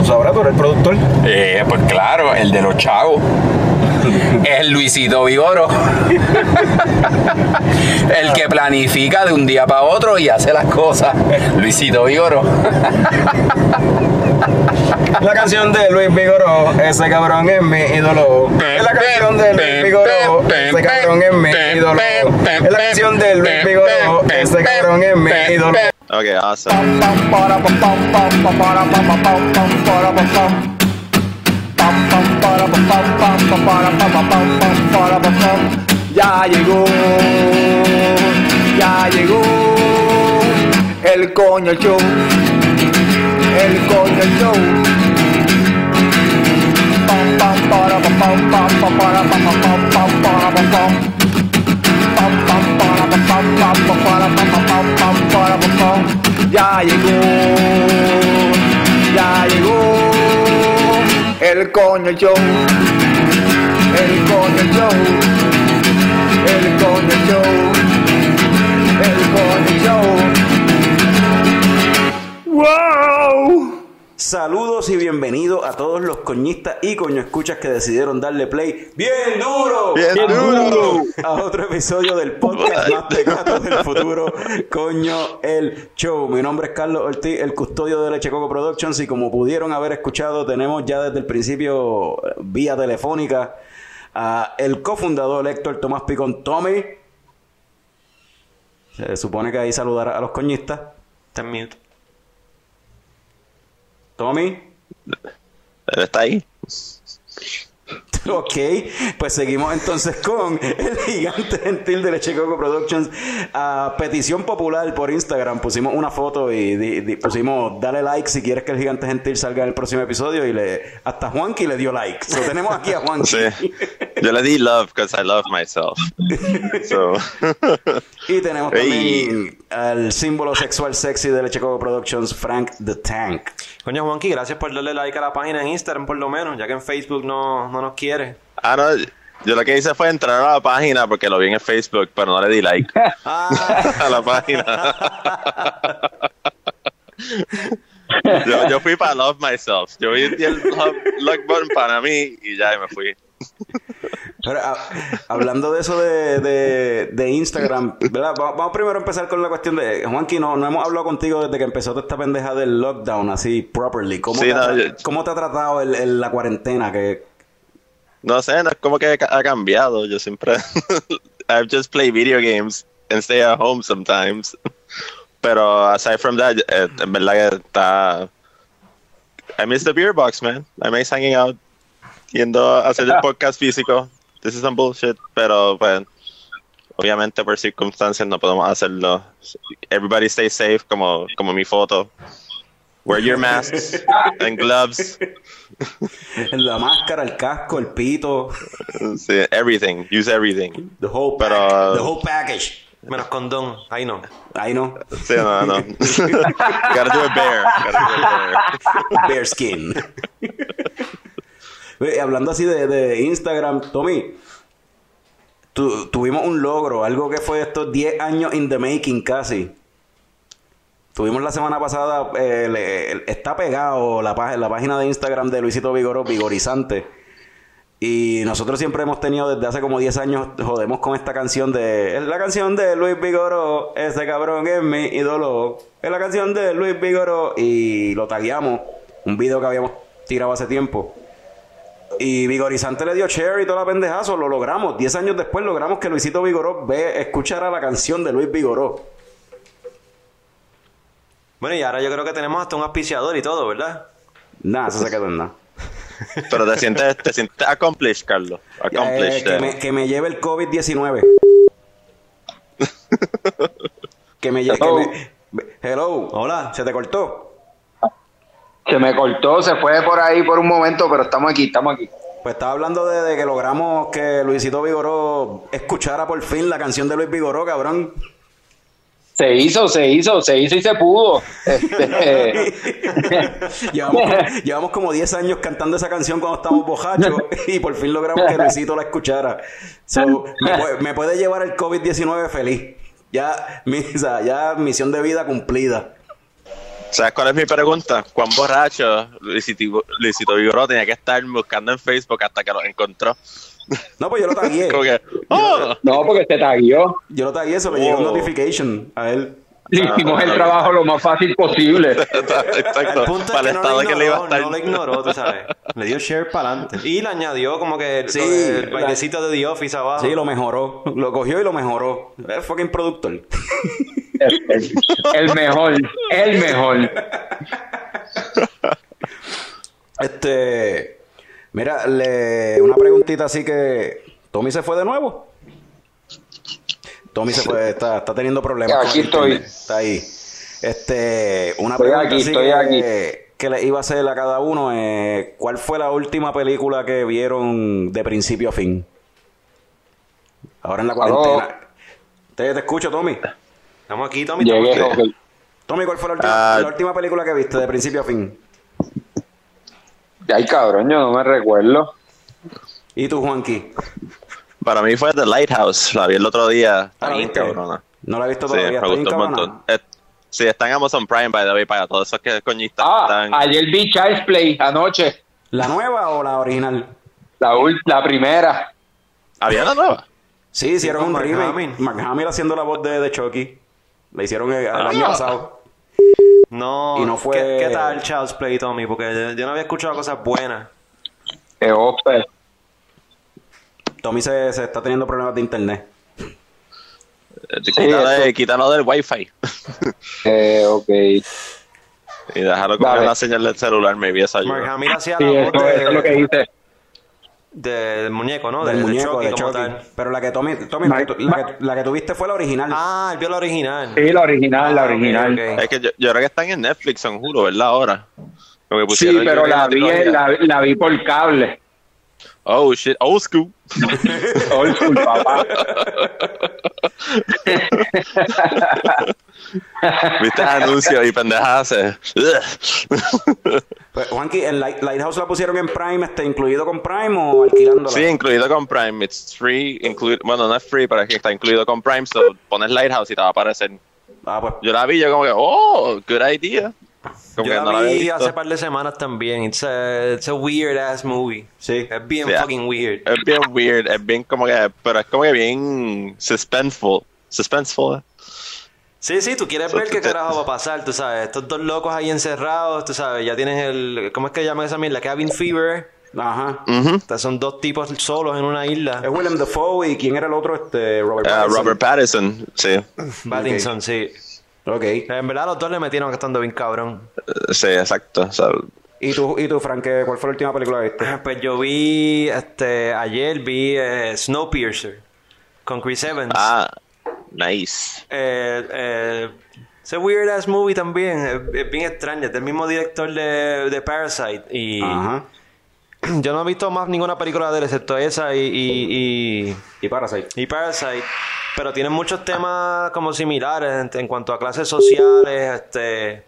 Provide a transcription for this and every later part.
tú sabrás, tú eres el productor. Eh, pues claro, el de los chavos. El Luisito Vigoro. El que planifica de un día para otro y hace las cosas. Luisito Vigoro. La canción de Luis Vigoró, ese cabrón es mi ídolo. Es la canción de Luis Vigoró, ese cabrón es mi ídolo. Es la canción de Luis Vigoró, ese cabrón es mi ídolo. Okay, awesome. Ya llegó, ya llegó el coño show, el coño show. Ya llegó, ya llegó el coño show, el coño show, el coño show, el coño show. ¡Wow! Saludos y bienvenidos a todos los coñistas y coño escuchas que decidieron darle play bien duro, Bien duro. a otro episodio del podcast más pegado del futuro, coño el show. Mi nombre es Carlos Ortiz, el custodio de Leche Coco Productions y como pudieron haber escuchado, tenemos ya desde el principio eh, vía telefónica a el cofundador Héctor Tomás Picón Tommy. Se supone que ahí saludará a los coñistas. Mute. Tommy. Él está ahí. Ok, pues seguimos entonces con el gigante gentil de Leche Coco Productions. A petición popular por Instagram pusimos una foto y pusimos dale like si quieres que el gigante gentil salga en el próximo episodio y le hasta Juanqui le dio like. So, tenemos aquí a Juanqui. Sí. Yo le di love because I love myself. So, Y tenemos también al símbolo sexual sexy de Leche Coco Productions, Frank the Tank. Coño, Juanqui, gracias por darle like a la página en Instagram, por lo menos, ya que en Facebook no, no nos quiere. ah, no, yo lo que hice fue entrar a la página porque lo vi en el Facebook, pero no le di like a la página. yo, yo fui para Love Myself. Yo vi el love, like button para mí y ya y me fui. Pero, a- hablando de eso de, de, de Instagram, ¿verdad? Va- Vamos primero a empezar con la cuestión de... Juanqui, no, no hemos hablado contigo desde que empezó toda esta pendeja del lockdown, así, properly. ¿Cómo, Sí, te, ha, no, tra- yo- ¿cómo te ha tratado el, el- la cuarentena? Que, No sé, no es como que ha cambiado. Yo siempre. I've just played video games and stay at home sometimes. Pero aside from that, eh, en verdad que está. I miss the beer box, man. I miss hanging out, yendo a hacer el podcast físico. This is some bullshit. Pero, pues, obviamente por circunstancias no podemos hacerlo. Everybody stay safe, como, como mi foto. Wear your masks and gloves. la máscara, el casco, el pito, Sí, everything. Use everything. the whole, Pero, pack- uh, the whole package. Menos condón, ahí no. Ahí no, Sí, no, no. Gotta do a bear. Gotta do a bear. bear skin. Hablando así de, de Instagram, Tommy, tu- tuvimos un logro, algo que fue estos 10 años in the making casi. Tuvimos la semana pasada, eh, está pegado la, la página de Instagram de Luisito Vigoro, Vigorizante. Y nosotros siempre hemos tenido desde hace como 10 años, jodemos con esta canción de... Es la canción de Luis Vigoro, ese cabrón es mi ídolo. Es la canción de Luis Vigoro y lo tagueamos. Un video que habíamos tirado hace tiempo. Y Vigorizante le dio share y toda la pendejazo, lo logramos. 10 años después logramos que Luisito Vigoró ve, escuchara la canción de Luis Vigoró. Bueno, y ahora yo creo que tenemos hasta un auspiciador y todo, ¿verdad? Nada, eso se quedó en nada. Pero te sientes, te sientes accomplished, Carlos. Eh, Accomplished. que, eh. me, que me lleve el COVID-19. que me lleve... Hello. Me, hello. Hola, ¿se te cortó? Se me cortó, se fue por ahí por un momento, pero estamos aquí, estamos aquí. Pues estaba hablando de, de que logramos que Luisito Vigoró escuchara por fin la canción de Luis Vigoró, cabrón. Se hizo, se hizo, se hizo y se pudo. Este, llevamos, llevamos como 10 años cantando esa canción cuando estamos bojachos y por fin logramos que Luisito la escuchara. So, me, puede, me puede llevar el COVID-19 feliz. Ya, mi- o sea, ya misión de vida cumplida. ¿Sabes cuál es mi pregunta? ¿Cuán borracho Luisito, Luisito Vigoró tenía que estar buscando en Facebook hasta que lo encontró? No, pues yo lo tagué. Que, ¡oh! No, porque se taguió. Yo lo tagué, eso le llegó un Oh. notification a él. Le hicimos el trabajo lo más fácil posible. Exacto. El punto Para es el que no estado lo, que le iba a ignoró, estar. no lo ignoró, tú sabes. Le dio share para adelante. Y le añadió como que el, Sí, el la- bailecito de The Office abajo. Sí, lo mejoró. Lo cogió y lo mejoró. Es fucking productor. El, el- el mejor, el mejor. Este. Mira, le, una preguntita así que. ¿Tommy se fue de nuevo? Tommy se fue, está, está teniendo problemas. Aquí estoy. internet. Está ahí. Este, una Estoy pregunta aquí, así estoy que, aquí. que le iba a hacer a cada uno. eh, ¿Cuál fue la última película que vieron de principio a fin? Ahora en la cuarentena. Te, te escucho, Tommy. Estamos aquí, Tommy. Llegué. Tommy, ¿cuál fue la última, Ah. la última película que viste de principio a fin? Ay, cabrón, yo no me recuerdo. ¿Y tú, Juanqui? Para mí fue The Lighthouse. La vi el otro día. Está Ah, ¿la bien cabrona. No la he visto Sí, todavía. me está bien gustó un montón. Eh, sí, está en Amazon Prime, by the way, para todos esos que coñistas Ah, están. ayer vi Child's Play anoche. ¿La nueva o la original? La, la primera. ¿Había una nueva? Sí, hicieron un remake. Hamill. Mark Hamill haciendo la voz de, de Chucky. La hicieron el, el Ah. año pasado. No, Y no fue- ¿Qué, qué tal Child's Play, Tommy? Porque yo, yo no había escuchado cosas buenas. Eh, Oscar. Tommy se, se está teniendo problemas de internet. Eh, quítalo, eso. quítalo del wifi. Eh, ok. y déjalo coger la señal del celular, maybe eso Mark ayuda. Hamill hacía Sí, la voz eso, de- es lo que hice. del muñeco, ¿no? del de, de muñeco Chucky de como Chucky. tal. Pero la que Tommy, Tommy la, que, Mark- tu- la, que, la que tuviste fue la original. Ah, él vio la original. Sí, la original, la Ah, original. Es que yo, yo creo que están en Netflix, en juro, ¿verdad? Ahora. Que Sí, pero la vi, la, la vi por cable. Oh, shit. Old school. Old school, papá. ¿Viste el anuncio y pendejadas? eh? Pues, Juanqui, ¿el Light- Lighthouse la pusieron en Prime, este, incluido con Prime o alquilándola? Sí, incluido con Prime. It's free. incluido bueno, no es free, pero es que está incluido con Prime. So pones Lighthouse y te va a aparecer. Ah, pues. Yo la vi, yo como que, oh, good idea. Como Yo que la no la había vi visto. hace par de semanas también. It's a, it's a weird ass movie. Sí. Es bien ah. fucking weird. Es bien weird, es bien como que, pero es como que bien suspenseful. Suspenseful. eh. Sí, sí, tú quieres So, ver qué carajo va a pasar, tú sabes. Estos dos locos ahí encerrados, tú sabes, ya tienen el... ¿Cómo es que llaman esa mierda? Cabin Fever. Ajá. O sea, son dos tipos solos en una Es isla. Willem Dafoe y ¿quién era el otro? Este, Robert Ah, Pattinson. Robert Pattinson, sí. Pattinson, sí. Ok. En verdad los dos le metieron estando bien cabrón. Sí, exacto. o sea, ¿Y tú, y tú Frank, qué- cuál fue la última película que viste? Pues yo vi, este, ayer vi eh, Snowpiercer con Chris Evans. ah, nice. Eh, eh, ese weird ass movie también, es, es bien extraño, es del mismo director de, de Parasite. Y Ajá. yo no he visto más ninguna película de él excepto esa y, y, y, Y Parasite. y Parasite. Pero tienen muchos temas como similares en, en cuanto a clases sociales, este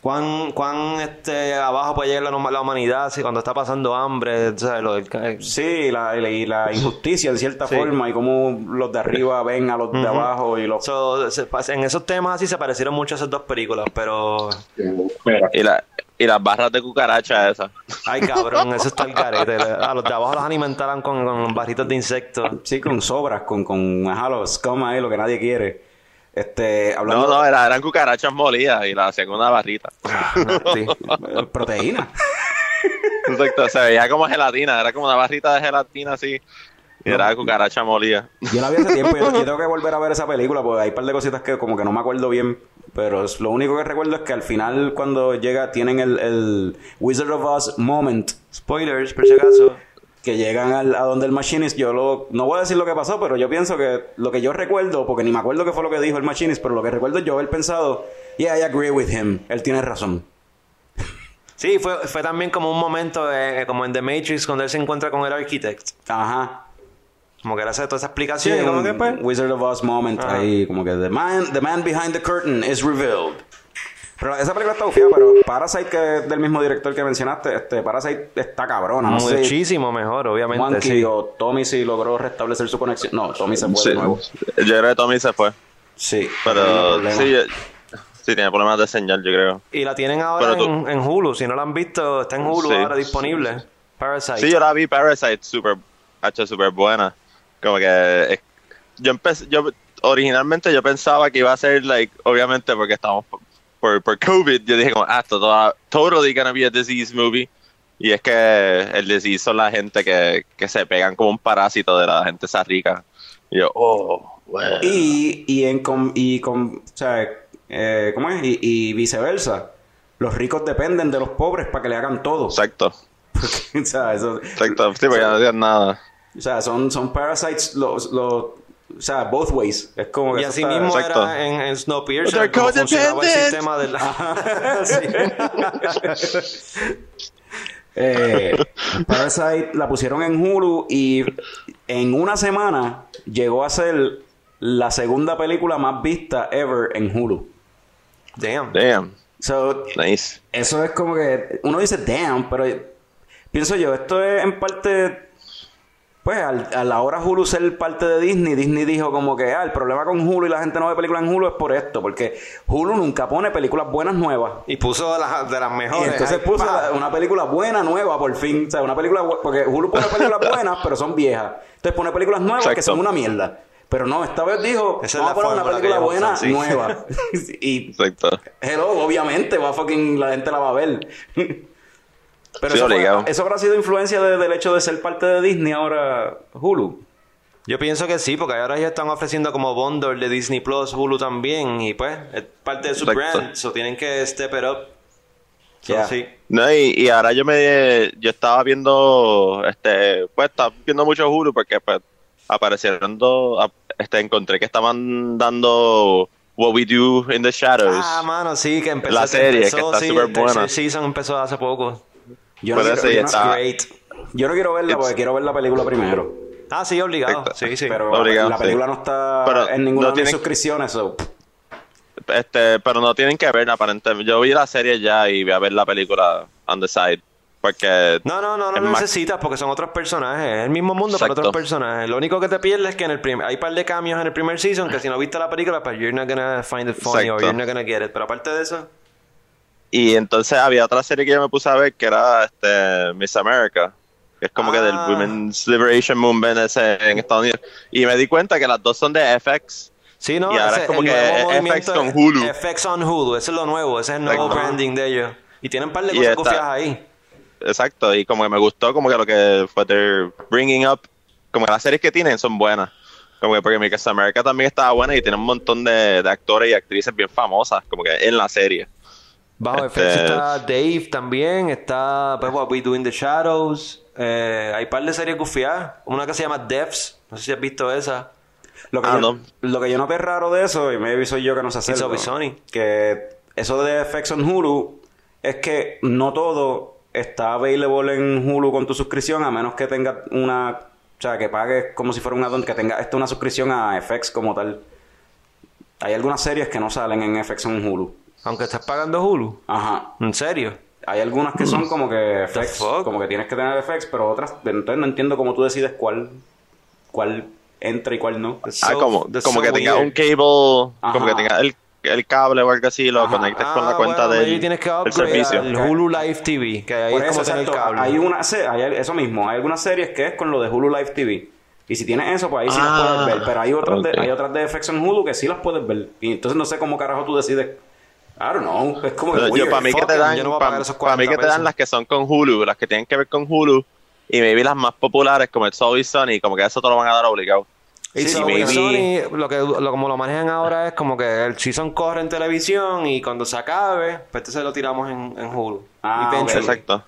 cuán, cuán este abajo puede llegar la, la humanidad si cuando está pasando hambre, ¿sabes? Lo del, ca- Sí, la, la- y la injusticia en cierta Sí. forma y cómo los de arriba ven a los de abajo y los... So, se- en esos temas así se parecieron mucho esas dos películas, pero Mira. Y, la, y las barras de cucaracha esas. ay cabrón, eso está el carete. A los de abajo los alimentaban con, con barritos de insectos. Sí, con sobras, con, con ajá, los scum ahí, lo que nadie quiere. Este, hablando No, no, era- eran cucarachas molidas y las hacían con una barrita. Sí. Eh, proteína. Exacto, se veía como gelatina, era como una barrita de gelatina así. Y era cucaracha molida. Yo la vi hace tiempo, yo, yo tengo que volver a ver esa película porque hay un par de cositas que como que no me acuerdo bien. Pero es- lo único que recuerdo es que al final cuando llega tienen el, el Wizard of Oz moment Spoilers, por si acaso. que llegan al, a donde el machinist, yo lo, no voy a decir lo que pasó, pero yo pienso que lo que yo recuerdo, porque ni me acuerdo qué fue lo que dijo el machinist, pero lo que recuerdo es yo haber pensado, yeah, I agree with him, él tiene razón. Sí, fue, fue también como un momento como en The Matrix cuando él se encuentra con el architect. Ajá. Como que él hace toda esa Sí, explicación. y como un que pues, Wizard of Oz moment Ajá. ahí, como que the man, the man behind the curtain is revealed. Pero esa película está ufía, pero Parasite, que es del mismo director que mencionaste, este Parasite está cabrona, no sé. muchísimo mejor, obviamente. Sí. o Tommy si logró restablecer su conexión. No, Tommy se fue Sí. de nuevo. Yo creo que Tommy se fue. Sí. Pero sí, yo, Sí, tiene problemas de señal, yo creo. Y la tienen ahora en, en Hulu. Si no la han visto, está en Hulu Sí. ahora disponible. Parasite. Sí, yo la vi Parasite, super, hecho super buena. Como que eh, yo empecé, yo originalmente yo pensaba que iba a ser like, obviamente porque estábamos por, por, COVID, yo dije como, ah, esto toda- totally gonna be a disease movie. Y es que el disease son la gente que, que se pegan como un parásito de la gente esa rica. Y yo, oh, bueno. Y, y, en com- y con, o sea, eh, ¿cómo es? Y, y viceversa. Los ricos dependen de los pobres para que le hagan todo. Exacto, o sea, eso- exacto. Sí, porque no digan nada. O sea, son, son parasites, los, los, o sea, both ways. Es como que Y así está- mismo Exacto. era en, en Snowpiercer cómo funcionaba el sistema de la... Eh, Parasite la pusieron en Hulu y en una semana llegó a ser la segunda película más vista ever en Hulu. Damn. Damn, So, nice. eso es como que uno dice damn, pero pienso yo, esto es en parte pues al, a la hora Hulu ser parte de Disney, Disney dijo como que ah, el problema con Hulu y la gente no ve películas en Hulu es por esto, porque Hulu nunca pone películas buenas nuevas. Y puso de las, de las Y mejores. entonces Ahí, puso la- una película buena, nueva, por fin. O sea, una película... Porque Hulu pone películas buenas, pero son viejas. Entonces pone películas nuevas que son una mierda. Pero no, esta vez dijo, Esa es vamos a poner una película buena, sí. nueva. y, Exacto. hello, obviamente, va fucking... La gente la va a ver. Pero Sí, eso, fue- obligado. eso habrá sido influencia de- del hecho de ser parte de Disney ahora Hulu. Yo pienso que sí, porque ahora ellos están ofreciendo como bundle de Disney Plus, Hulu también, y pues es parte de su Exacto. brand, so tienen que step it up. So, Ya. sí. No, y, y ahora yo me yo estaba viendo este pues estaba viendo mucho Hulu porque pues aparecieron dos este encontré que estaban dando What We Do in the Shadows. Ah, mano, sí, que empezó. La serie, que empezó, está sí, súper buena. season empezó hace poco. Yo no, Pero quiero, yo no- está-. Great. yo no quiero verla It's- porque quiero ver la película primero. Ah, sí, obligado. Sí, sí. Pero Obligado, la sí. película no está Pero en ninguna no de suscripciones. so, Este, pero no tienen que ver aparentemente. Yo vi la serie ya y voy a ver la película on the side porque No, no, no, no necesitas porque son otros personajes. Es el mismo mundo, pero Exacto. otros personajes. Lo único que te pierdes es que en el prim- hay un par de cambios en el primer season que si no viste la película, pues you're not gonna find it funny or you're not gonna get it. Pero aparte de eso, Y entonces había otra serie que yo me puse a ver que era este Miss America, que es como que del Ah. Women's Liberation Movement ese en Estados Unidos. Y me di cuenta que las dos son de FX. sí, no, Y ahora ese- es como que FX con Hulu. FX on Hulu, ese es lo nuevo, ese es el nuevo Exacto. branding de ellos. Y tienen un par de Y cosas confiadas ahí. Exacto, y como que me gustó como que lo que fue they're bringing up, como que las series que tienen son buenas. Como que porque Miss America también estaba buena y tiene un montón de, de actores y actrices bien famosas, como que en la serie. Bajo Este- está Dave también, está pues, What We Do in the Shadows. eh, hay un par de series gufiadas. Una que se llama Devs, no sé si has visto esa. Lo que, Ah, yo, no. lo que yo noté raro de eso, y me soy yo que no sé hacerlo, que eso de FX on Hulu es que no todo está available en Hulu con tu suscripción, a menos que tengas una, o sea, que pagues como si fuera una don, que tenga esta una suscripción a FX como tal. Hay algunas series que no salen en FX on Hulu. Aunque estés pagando Hulu. Ajá. ¿En serio? Hay algunas que son como que FX, fuck? como que tienes que tener FX, pero otras, entonces no entiendo cómo tú decides cuál, cuál entra y cuál no. ah, So- como, como so que tenga un cable, como que tenga el, el cable o algo así, lo Ajá. conectes con la Ah, cuenta bueno, del, tienes que del servicio. al Hulu Live TV, que ahí Por es eso, como tener cable. hay una hay eso mismo, hay algunas series que es con lo de Hulu Live TV. Y si tienes eso, pues ahí sí las Ah, puedes ver. Pero hay otras, de, hay otras de FX en Hulu que sí las puedes ver. Y entonces no sé cómo carajo tú decides. I don't know. Es como que yo, weird. para mí que te dan, yo no a para, para mí que 40 te dan las que son con Hulu, las que tienen que ver con Hulu, y maybe las más populares como el Soul y Sunny, como que eso te lo van a dar obligado. Y Sí, Sony- maybe- Sony, lo que lo, como lo manejan ahora es como que el season corre en televisión y cuando se acabe, pues entonces lo tiramos en, en Hulu. Ah, Eventually. Exacto.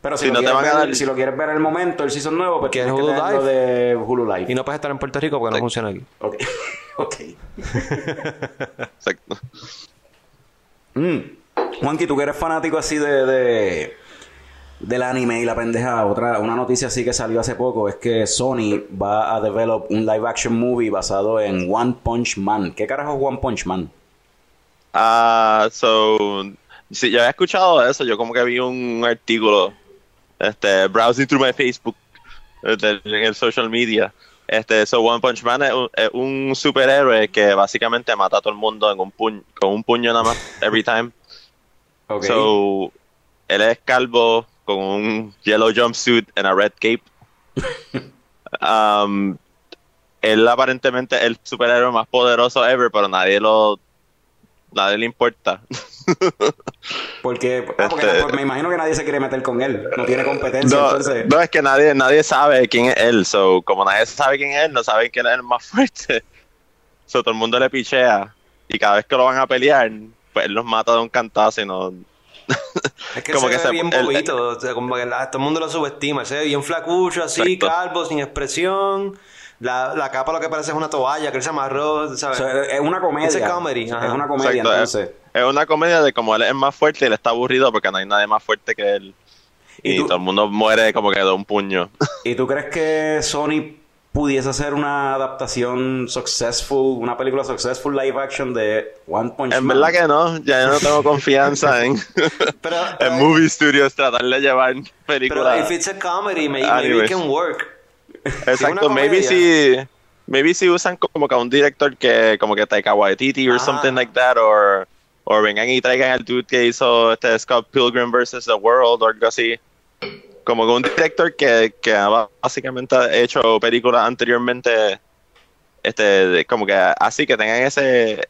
Pero si, Si lo no te quieres van a ver, dar- si lo quieres ver en el momento, el season nuevo, pues ¿Quieres tienes que Hulu tenerlo de Hulu Live. Y no puedes estar en Puerto Rico porque no funciona aquí. Ok. ok. Exacto. Mm. Juanqui, tú que eres fanático así de, de del anime y la pendeja, otra una noticia así que salió hace poco es que Sony va a develop un live action movie basado en One Punch Man. ¿Qué carajo es One Punch Man? Ah, so, sí, yo había escuchado eso, yo como que vi un artículo, este, browsing through my Facebook, este, en el social media, Este, so One Punch Man es un, es un superhéroe que básicamente mata a todo el mundo en un puño, con un puño nada más, every time. So, él es calvo con un yellow jumpsuit and a red cape. Um, él aparentemente es el superhéroe más poderoso ever, pero nadie lo nadie le importa. porque, ah, porque Este- me imagino que nadie se quiere meter con él. No tiene competencia, No, entonces. no, es que nadie, nadie sabe quién es él. So, como nadie sabe quién es él, no saben quién es el más fuerte. So, todo el mundo le pichea. Y cada vez que lo van a pelear, pues él los mata de un cantazo y no. Es que Como se que ve se- bien bobito, como que la- todo el mundo lo subestima, se ve bien flacucho, así, Exacto. calvo, sin expresión. La, la capa lo que parece es una toalla que él se amarró, O ¿sabes? sea, es una comedia. Ese comedy, ajá. Es una comedia, Exacto, es- entonces. Es una comedia de como él es más fuerte y él está aburrido porque no hay nadie más fuerte que él. ¿Y Y, tú? todo el mundo muere como que de un puño. ¿Y tú crees que Sony pudiese hacer una adaptación successful, una película successful live action de One Punch en Man? verdad que no, ya yo no tengo confianza en, Pero, en movie studios tratar de llevar pero películas. if it's a comedy, maybe, maybe it can work. Exacto, una maybe si maybe si usan como que a un director que como que Taika Waititi or Ajá. something like that or o vengan y traigan al dude que hizo este Scott Pilgrim vs. The World o algo así. Como que un director que, que básicamente ha hecho películas anteriormente este como que así que tengan ese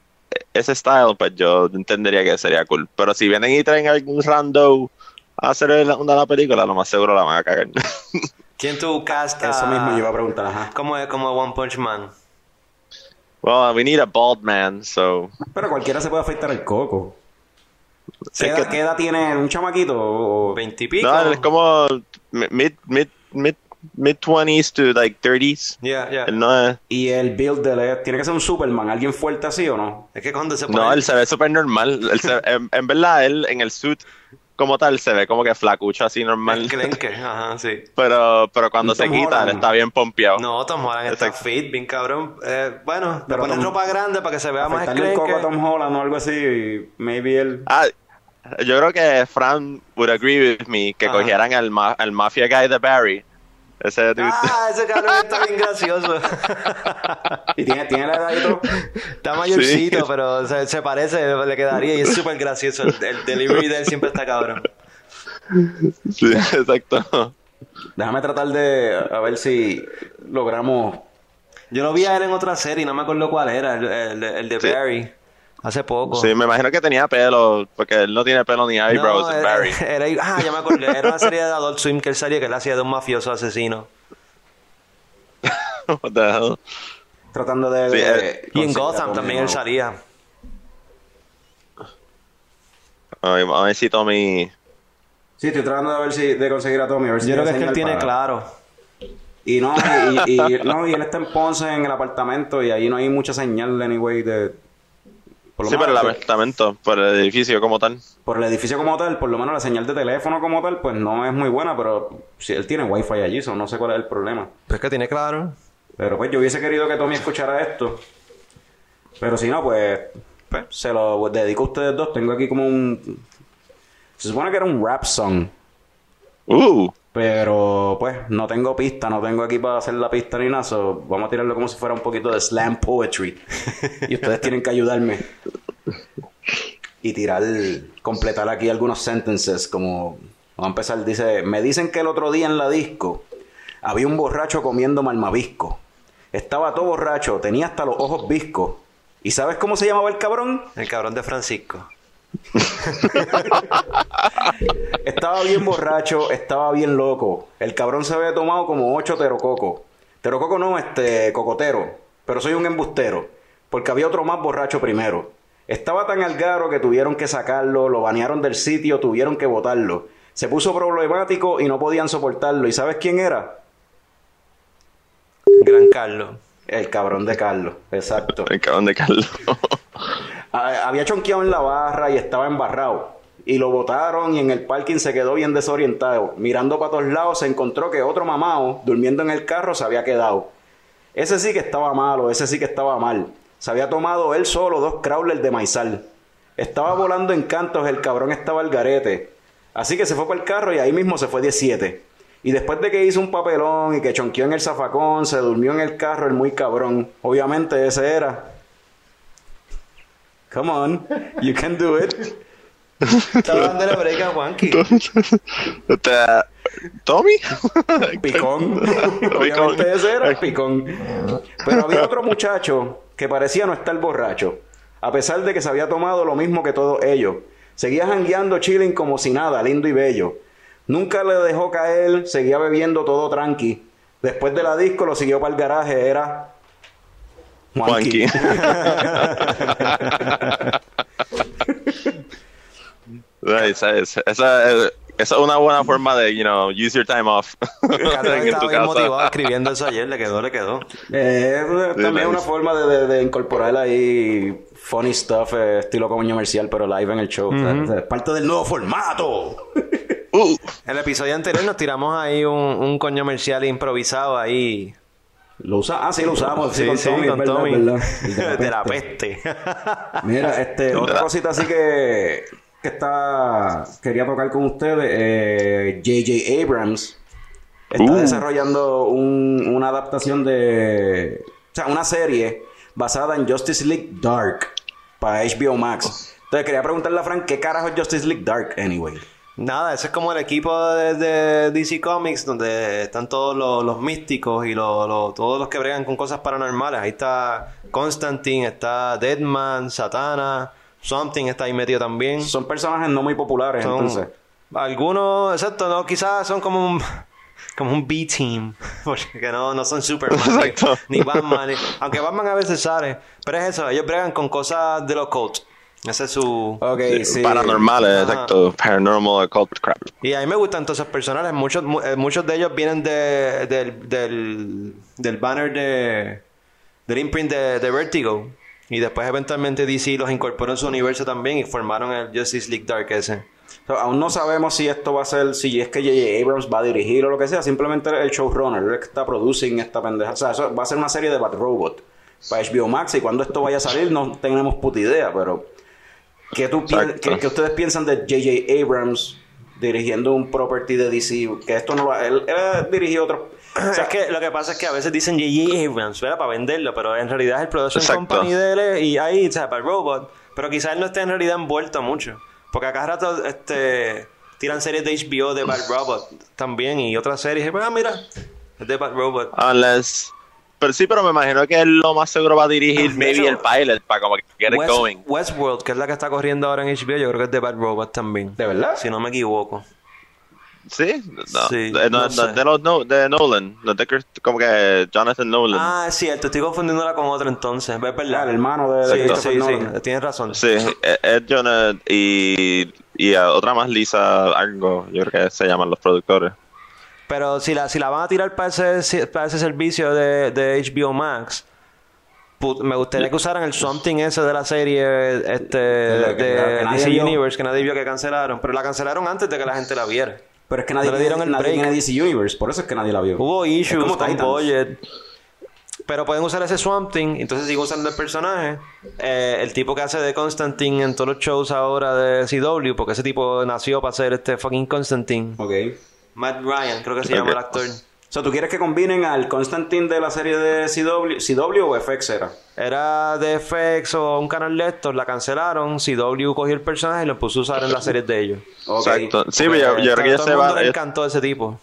ese style, pues yo entendería que sería cool. Pero si vienen y traen algún rando a hacer una la película, lo más seguro la van a cagar. ¿Quién tú casta? Eso mismo yo iba a preguntar, ajá. ¿Cómo es como One Punch Man? well, we need a bald man, so Pero cualquiera se puede afeitar el coco. ¿Qué, edad, que- qué edad tiene un chamaquito? O- ¿Veintipico? No, él es como mid mid mid mid 20s to like 30s. Yeah, yeah. Él no es Y el build de él, ¿tiene que ser un Superman? ¿Alguien fuerte así o no? Es que cuando se pone... no, él se ve súper normal. Él se- en, en verdad él en el suit como tal se ve como que flacucho así normal. Enclenque, ajá, sí. Pero pero cuando se quita Holland. él está bien pompeado. No, Tom Holland está Exacto. fit, bien cabrón. Eh, bueno, le Pero pones Tom- ropa grande para que se vea más el coco a. Tom Holland o algo así. y Maybe él... Ah, yo creo que Fran would agree with me que Ajá. cogieran al, ma- al mafia guy de Barry. Ese dude. Ah, ese cabrón está bien gracioso. Y tiene, tiene la edad y todo. Está mayorcito, Sí. pero se, se parece, le quedaría y es súper gracioso. El, el delivery de él siempre está cabrón. Sí, exacto. Déjame tratar de... A ver si logramos... Yo lo vi a él en otra serie, no me acuerdo cuál era, el, el- el de Sí. Barry, hace poco. Sí, me imagino que tenía pelo, porque él no tiene pelo ni eyebrows No, en era, Barry. era- ah, ya me acordé, era una serie de Adult Swim que él salía que él hacía de un mafioso asesino. What the hell? Tratando de... Sí, de eh, Y en Gotham también de él salía. Ay, a ver si Tommy. Sí, estoy tratando de ver si... De conseguir a Tommy. A ver si Yo creo que es que él tiene para- claro. Y no, y, y- y- no, y él está en Ponce en el apartamento y ahí no hay mucha señal, anyway, de... Por lo Sí, menos pero el apartamento, por el edificio como tal. por el edificio como tal, por lo menos la señal de teléfono como tal, pues no es muy buena, pero si él tiene wifi allí, eso no sé cuál es el problema. Pues que tiene claro. Pero pues yo hubiese querido que Tommy escuchara esto. Pero si no, pues, pues, se lo dedico a ustedes dos. Tengo aquí como un... Se supone que era un rap song. Uh, Pero pues no tengo pista, no tengo aquí para hacer la pista ni nada. so, vamos a tirarlo como si fuera un poquito de slam poetry. y ustedes tienen que ayudarme. Y tirar, completar aquí algunos sentences como... Vamos a empezar, dice... Me dicen que el otro día en la disco había un borracho comiendo malmavisco. Estaba todo borracho, tenía hasta los ojos viscos. ¿Y sabes cómo se llamaba el cabrón? El cabrón de Francisco. Estaba bien borracho, estaba bien loco. El cabrón se había tomado como ocho terococo. Terococo no, este, cocotero. Pero soy un embustero. Porque había otro más borracho primero. Estaba tan algaro que tuvieron que sacarlo, lo banearon del sitio, tuvieron que botarlo. Se puso problemático y no podían soportarlo. ¿Y sabes quién era? Gran Carlos. El cabrón de Carlos, exacto. el cabrón de Carlos. Ah, Había chonqueado en la barra y estaba embarrado. Y lo botaron y en el parking se quedó bien desorientado. Mirando para todos lados se encontró que otro mamao, durmiendo en el carro, se había quedado. Ese sí que estaba malo, ese sí que estaba mal. Se había tomado él solo dos crawlers de maizal. Estaba volando en cantos, el cabrón estaba al garete. Así que se fue para el carro y ahí mismo se fue 17. Y después de que hizo un papelón y que chonqueó en el zafacón, se durmió en el carro, el muy cabrón. Obviamente ese era. Come on, you can do it. Estaba dándole break a Juanqui. ¿Tommy? Picón. Obviamente ese era picón. Pero había otro muchacho que parecía no estar borracho. A pesar de que se había tomado lo mismo que todos ellos. Seguía jangueando chilling como si nada, lindo y bello. Nunca le dejó caer, seguía bebiendo todo tranqui. Después de la disco lo siguió para el garaje, era... Juanqui. esa, esa, esa, esa es una buena forma de, you know, use your time off. En tu estaba bien motivado casa. escribiendo eso ayer, le quedó, le quedó. Eh, también nice. una forma de, de- de incorporar ahí funny stuff, eh, estilo comercial, pero live en el show. O sea, o sea, es parte del nuevo formato. Uh, El episodio anterior nos tiramos ahí un, un coño comercial improvisado ahí. Lo usa, ah, sí, lo usamos. Sí, Sí, con sí, Tommy, con es verdad, Tommy. verdad. El de la peste. Mira, este, otra cosita así que, que está, quería tocar con ustedes. eh, J.J. Abrams está Uh. desarrollando un- una adaptación de, o sea, una serie basada en Justice League Dark para HBO Max. Entonces quería preguntarle a Frank, ¿qué carajo es Justice League Dark, anyway? Nada, ese es como el equipo de, de DC Comics donde están todos los, los místicos y los, los- todos los que bregan con cosas paranormales. Ahí está Constantine, está Deadman, Satana, Something está ahí metido también. Son personajes no muy populares, Son entonces. algunos, exacto, no, quizás son como un como un B-team, porque no, no son Superman ni- Exacto. ni, Batman, ni- aunque Batman a veces sale, pero es eso, ellos bregan con cosas de los cult. Ese es su sí. Paranormales, Ajá. exacto. Paranormal occult crap. y a mí me gustan todos esos personajes, muchos mu- eh, muchos de ellos vienen de, del, del, del banner de del imprint de, de Vertigo y después eventualmente DC los incorporó en su universo también y formaron el Justice League Dark ese. So, aún no sabemos si esto va a ser, si es que J.J. Abrams va a dirigir o lo que sea, simplemente el showrunner, el que está producing esta pendeja. O sea, eso va a ser una serie de Bat Robot para HBO Max y cuando esto vaya a salir no tenemos puta idea, pero ¿qué, tú qué- qué ustedes piensan de J.J. Abrams dirigiendo un property de DC? Que esto no lo va, él, él dirigió otro. O sea, es que lo que pasa es que a veces dicen J.J. Abrams, ¿verdad? Para venderlo, pero en realidad es el production Exacto. company de él y ahí, o sea, para el robot. Pero quizás él no esté en realidad envuelto mucho. Porque acá rato este, tiran series de HBO de Bad Robot también y otras series. Y, ah, mira, es de Bad Robot. Unless. Pero sí, pero me imagino que él lo más seguro va a dirigir maybe el pilot para como que get it West- going. Westworld, que es la que está corriendo ahora en HBO, yo creo que es de Bad Robot también. ¿De verdad? Si no me equivoco. Sí, no, Sí, de, no- no sé. de los no, de Nolan, no de Chris- como que Jonathan Nolan. Ah, es cierto, estoy confundiéndola con otro entonces. Es verdad. El hermano de- de Sí, sí, Christopher sí, Nolan. tienes razón. Sí, eh, Ed Jonah y, y a otra más Lisa algo, yo creo que se llaman los productores. Pero si la, si la van a tirar para ese, para ese servicio de, de HBO Max, me gustaría que usaran el something ese de la serie este, De- que- de que nadie DC vio. Universe que nadie vio que cancelaron. Pero la cancelaron antes de que la gente la viera. pero es que nadie, No le dieron el nadie break. tiene DC Universe, por eso es que nadie la vio. Hubo Es issues como con budget. Pero pueden usar ese Swamp Thing, entonces siguen usando el personaje. Eh, el tipo que hace de Constantine en todos los shows ahora de CW, porque ese tipo nació para ser este fucking Constantine. Ok. Matt Ryan, creo que se llama el actor. O sea, ¿tú quieres que combinen al Constantine de la serie de CW, CW o FX era? Era de FX o un canal de estos, la cancelaron. CW cogió el personaje y lo puso a usar en las series de ellos. Exacto. Sí, pero yo, yo creo que ya todo se el mundo va. le encantó ese tipo.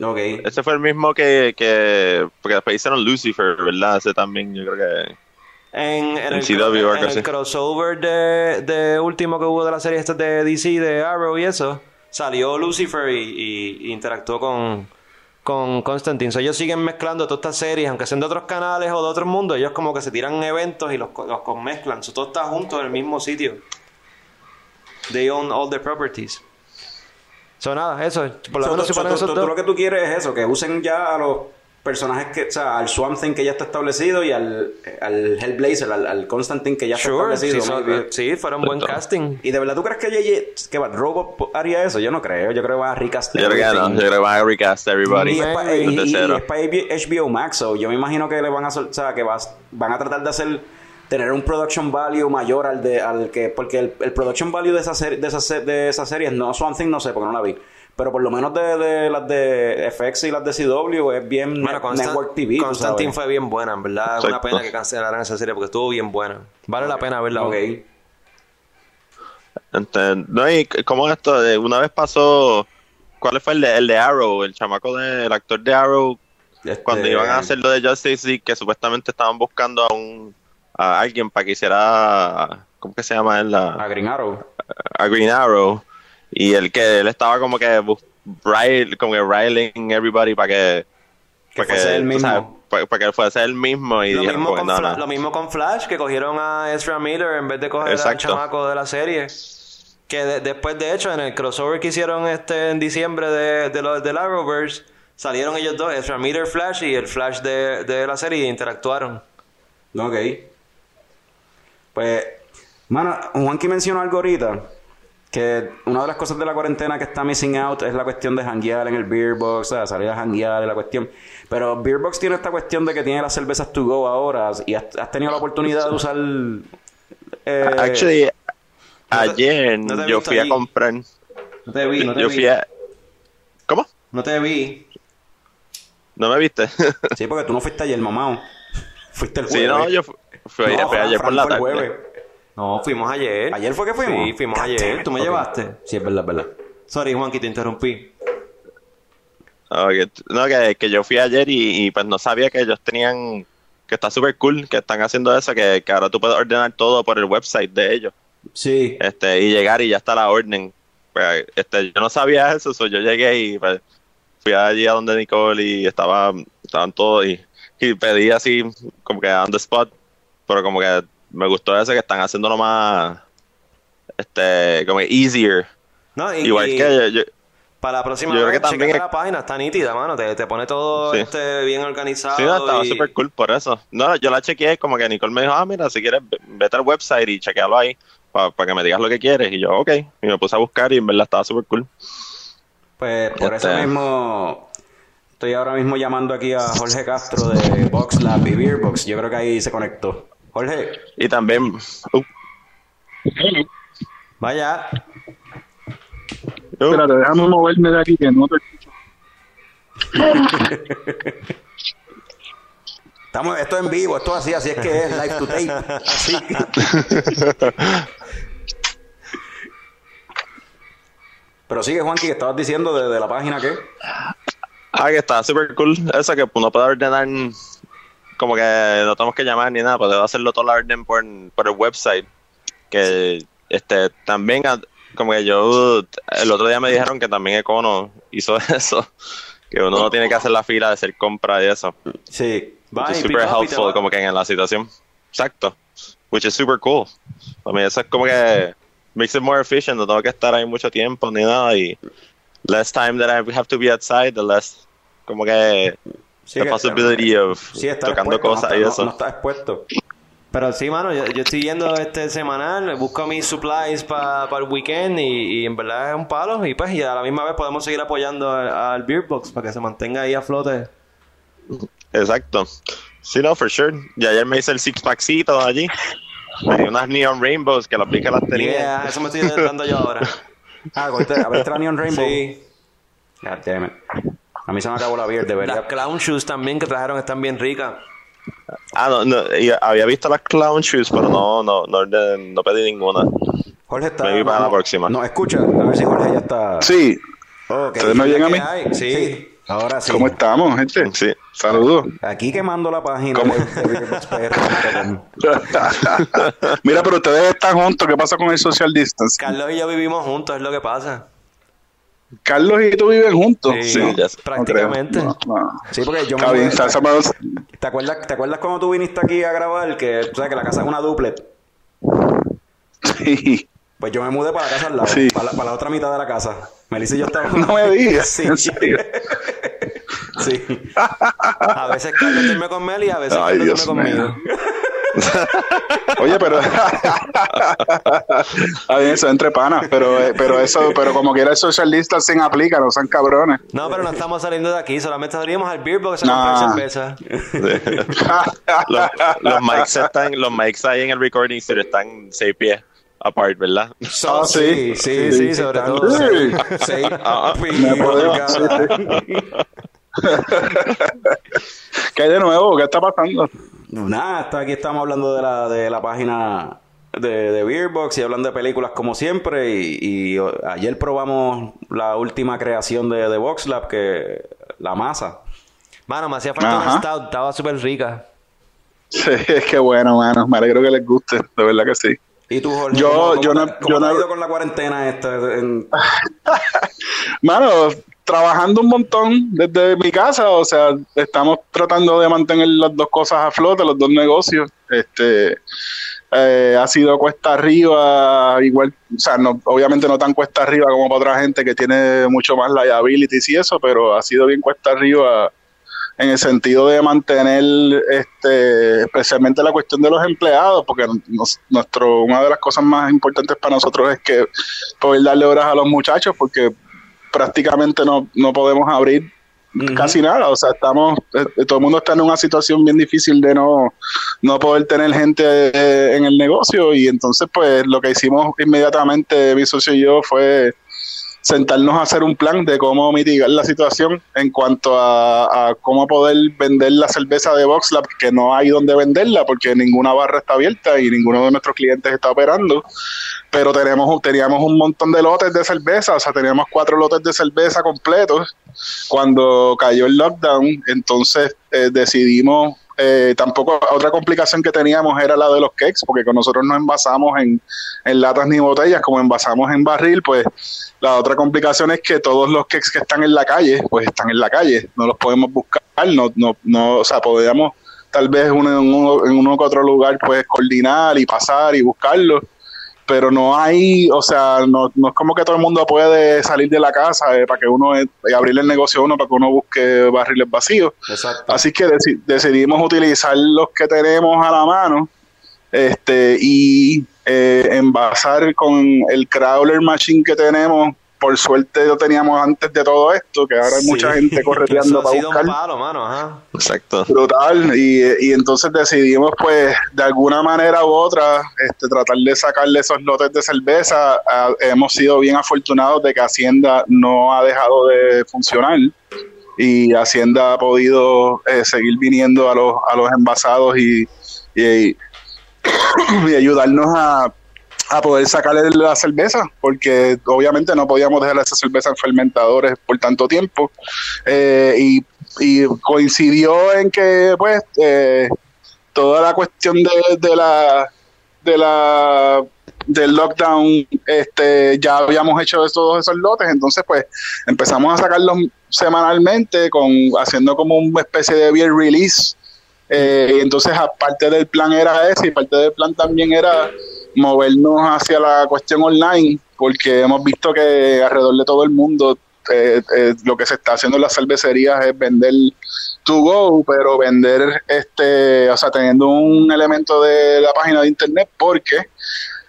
Ok. Ese fue el mismo que, que. Porque después hicieron Lucifer, ¿verdad? Ese también, yo creo que. En, en En el, CW en el crossover de, de último que hubo de la serie esta de DC, de Arrow y eso, salió Lucifer y, interactuó con, con Constantine. So, ellos siguen mezclando todas estas series, aunque sean de otros canales o de otros mundos, ellos como que se tiran eventos y los, los mezclan. So, todo está junto en el mismo sitio. They own all their properties. So, nada, eso. Por lo So, menos tú- si ponen tú- esos lo que tú quieres es eso, que usen ya a los personajes que, o sea, al Swamp Thing que ya está establecido y al, al Hellblazer, al, al Constantine que ya está Sure, establecido. sí, son- maybe. sí, fueron buen Exacto. casting. ¿Y de verdad tú crees que, JJ que Bad Robot haría eso? Yo no creo. Yo creo que va a recast Yo creo que no. Yo creo que van a recast everybody. Y es para y- y- es HBO Max, so yo me imagino que le van a o sea, que vas- van a tratar de hacer tener un production value mayor al de al que porque el, el production value de esa serie de esa de esa serie no Swamp Thing no sé porque no la vi, Pero por lo menos de, de las de FX y las de CW es bien Bueno, Constan- Network TV. Constantine fue bien buena, en verdad. Es una pena que cancelaran esa serie porque estuvo bien buena. Vale la pena verla. Ok. Entonces, no, y como esto, de- una vez pasó, ¿cuál fue el de, el de Arrow? El chamaco del actor de Arrow, Este, cuando iban a hacer lo de Justice League, que supuestamente estaban buscando a un a alguien para que hiciera, ¿cómo que se llama él? A La, Green Arrow. a Green Arrow. Y el que él estaba como que rile- como que riling everybody para que Que para fuese él tú mismo. sabes, para, para que fuese él mismo y Lo dijeron mismo, que con no, Fla- no. lo mismo con Flash, que cogieron a Ezra Miller en vez de coger al Exacto. chamaco de la serie. Que de- después, de hecho, en el crossover que hicieron este en diciembre de, de los del Arrowverse, salieron ellos dos, Ezra Miller Flash y el Flash de, de la serie, y interactuaron. Ok. Pues, mano, Juanqui mencionó algo ahorita. Que una de las cosas de la cuarentena que está missing out es la cuestión de janguear en el beer box, o sea, salir a janguear y la cuestión. Pero beer box tiene esta cuestión de que tiene las cervezas to go ahora y has, has tenido la oportunidad de usar. eh, Actually, ayer no te yo fui a comprar. No te vi, no te Yo vi. fui a. ¿Cómo? No te vi. ¿No me viste? Sí, porque tú no fuiste ayer, mamá. Fuiste el sí, jueves. no, yo fu- fui, No, fui Fran- ayer Fran por la tarde. No, fuimos ayer. ¿Ayer fue que fuimos? Sí, fuimos God ayer. ¿Tú me Ok. llevaste? Sí, es verdad, es verdad. Sorry, Juanqui, te interrumpí. Ah, ok. No, que, que yo fui ayer y, y, pues no sabía que ellos tenían. Que está súper cool que están haciendo eso, que, que ahora tú puedes ordenar todo por el website de ellos. Sí. este y llegar y ya está la orden. Pues, este, yo no sabía eso, so yo llegué y pues, fui allí a donde Nicole y estaba, estaban todos y, y pedí así como que on the spot, pero como que me gustó eso que están haciéndolo más este como que easier. No, y, Igual y que yo, yo- para la próxima yo creo que también es- la página, está nítida, mano. Te, te pone todo Sí. este bien organizado. sí, no, estaba y- súper cool por eso. No, yo la chequeé como que Nicole me dijo, ah, mira, si quieres ve- vete al website y chequealo ahí para que me digas lo que quieres. Y yo, ok, y me puse a buscar y en verdad estaba súper cool. Pues por Este- eso mismo estoy ahora mismo llamando aquí a Jorge Castro de Box Lab y Beerbox. Yo creo que ahí se conectó. Jorge, Y también, uh, Vaya. uh, Espérate, déjame moverme de aquí que no te escucho. estamos, esto es en vivo, esto es así, así es que es live to tape. Así. Pero sigue, Juanqui, que estabas diciendo de, de la página que. Ah, que está súper cool. Eso que uno puede ordenar, como que no tenemos que llamar ni nada, puedo hacerlo toda la orden por, por el website. Que este también, ah, como que yo, el otro día me dijeron que también Econo hizo eso. Que uno no tiene que hacer la fila de hacer compra y eso. Sí. Y super helpful, como que en la situación. Exacto. Which is super cool. A mí eso es como que makes it more efficient. No tengo que estar ahí mucho tiempo ni nada. Y less time that I have to be outside, the less como que Sí, the possibility of Sí, está tocando expuesto, cosas no y eso. No, no está expuesto. Pero sí, mano, yo, yo estoy yendo este semanal, busco mis supplies para el weekend y, y en verdad es un palo. Y pues, y a la misma vez podemos seguir apoyando al, al Beer Box para que se mantenga ahí a flote. Exacto. Sí, no, for sure. Y ayer me hice el six packcito allí. Me di unas neon rainbows que las vi que las tenía. Yeah, eso me estoy dando yo ahora. Ah, cogiste, abriste la Neon Rainbow. Sí. God damn it. A mí se me acabó la beer, Las debería. clown shoes también que trajeron están bien ricas. Ah, no, no, había visto las clown shoes, pero no, no, no, pedí ninguna. Jorge está. Maybe para la próxima. No, escucha, a ver si Jorge ya está. Sí, Ok. ¿ustedes me oyen a mí? Sí. Ahora sí. ¿Cómo estamos, gente? Sí. Saludos. Aquí quemando la página ¿Cómo? Mira, pero ustedes están juntos. ¿Qué pasa con el social distance? Carlos y yo vivimos juntos, es lo que pasa. Carlos y tú viven juntos. Sí, ya sé. prácticamente. No, creo. No, no. Sí, porque yo me Está bien, está- ¿Te acuerdas, ¿Te acuerdas cuando tú viniste aquí a grabar que sabes que la casa es una duplet? Sí. Pues yo me mudé para la casa al lado, Sí. para, la, para la otra mitad de la casa. Melissa y yo estábamos. No me digas. Sí. En serio. sí. A veces Carlos duerme con Mel y a veces Ay, Carlos Dios duerme mío. conmigo. Oye, pero. A ver, eso entre panas, pero, eh, pero eso, pero como quiera el social distancing aplica, no sean cabrones. No, pero no estamos saliendo de aquí, solamente saldríamos al Beer Box a No. comprar cerveza. los, los mics están, los mics ahí en el recording studio están seis pies apart, ¿verdad? Ah, sí, sí, sí, sobre todo. Sí. Me podía- pulgadas. ¿Qué hay de nuevo? ¿Qué está pasando? Nada, hasta aquí estamos hablando de la, de la página de, de Beerbox y hablando de películas como siempre. Y, y, ayer probamos la última creación de, de VoxLab, que la masa. Mano, me hacía falta Ajá. una stout, estaba súper rica. Sí, es que bueno, mano. Me alegro que les guste, de verdad que sí. ¿Y tú, Jorge? Yo- ¿Cómo, cómo yo no- cómo yo te no- ido con la cuarentena esta? En- Mano, trabajando un montón desde mi casa, o sea, estamos tratando de mantener las dos cosas a flote, los dos negocios. Este eh, ha sido cuesta arriba, igual, o sea, no, obviamente no tan cuesta arriba como para otra gente que tiene mucho más liabilities y eso, pero ha sido bien cuesta arriba en el sentido de mantener este especialmente la cuestión de los empleados porque nos- nuestro una de las cosas más importantes para nosotros es que poder darle horas a los muchachos porque prácticamente no, no podemos abrir casi nada, o sea, estamos, eh, todo el mundo está en una situación bien difícil de no, no poder tener gente eh, en el negocio. Y entonces pues lo que hicimos inmediatamente mi socio y yo fue sentarnos a hacer un plan de cómo mitigar la situación en cuanto a, cómo poder vender la cerveza de VoxLab, que no hay donde venderla porque ninguna barra está abierta y ninguno de nuestros clientes está operando. Pero tenemos, teníamos un montón de lotes de cerveza, o sea, teníamos cuatro lotes de cerveza completos. Cuando cayó el lockdown, entonces eh, decidimos, eh, tampoco, otra complicación que teníamos era la de los cakes, porque con nosotros no envasamos en, en latas ni botellas, como envasamos en barril, pues la otra complicación es que todos los cakes que están en la calle, pues están en la calle, no los podemos buscar, no, no, no o sea, podríamos tal vez uno, en uno, en uno que otro lugar, pues coordinar y pasar y buscarlos pero no hay, o sea, no, no es como que todo el mundo puede salir de la casa eh, para que uno, eh, abrirle el negocio a uno para que uno busque barriles vacíos. Exacto. Así que deci- decidimos utilizar los que tenemos a la mano este y eh, envasar con el crawler machine que tenemos. Por suerte lo teníamos antes de todo esto, que ahora hay Sí. mucha gente correteando para buscar palo, mano, ajá. Exacto. brutal y, y entonces decidimos pues de alguna manera u otra este, tratar de sacarle esos lotes de cerveza Ah, hemos sido bien afortunados de que Hacienda no ha dejado de funcionar y Hacienda ha podido eh, seguir viniendo a los, a los envasados y, y, y ayudarnos a, a poder sacarle la cerveza, porque obviamente no podíamos dejar esa cerveza en fermentadores por tanto tiempo. Eh, y, coincidió en que, pues, eh, toda la cuestión de, la de la del lockdown este ya habíamos hecho todos esos lotes entonces pues empezamos a sacarlos semanalmente con haciendo como una especie de beer release eh, y entonces aparte del plan era ese y parte del plan también era movernos hacia la cuestión online porque hemos visto que alrededor de todo el mundo eh, eh, lo que se está haciendo en las cervecerías es vender to go, pero vender este, o sea, teniendo un elemento de la página de internet porque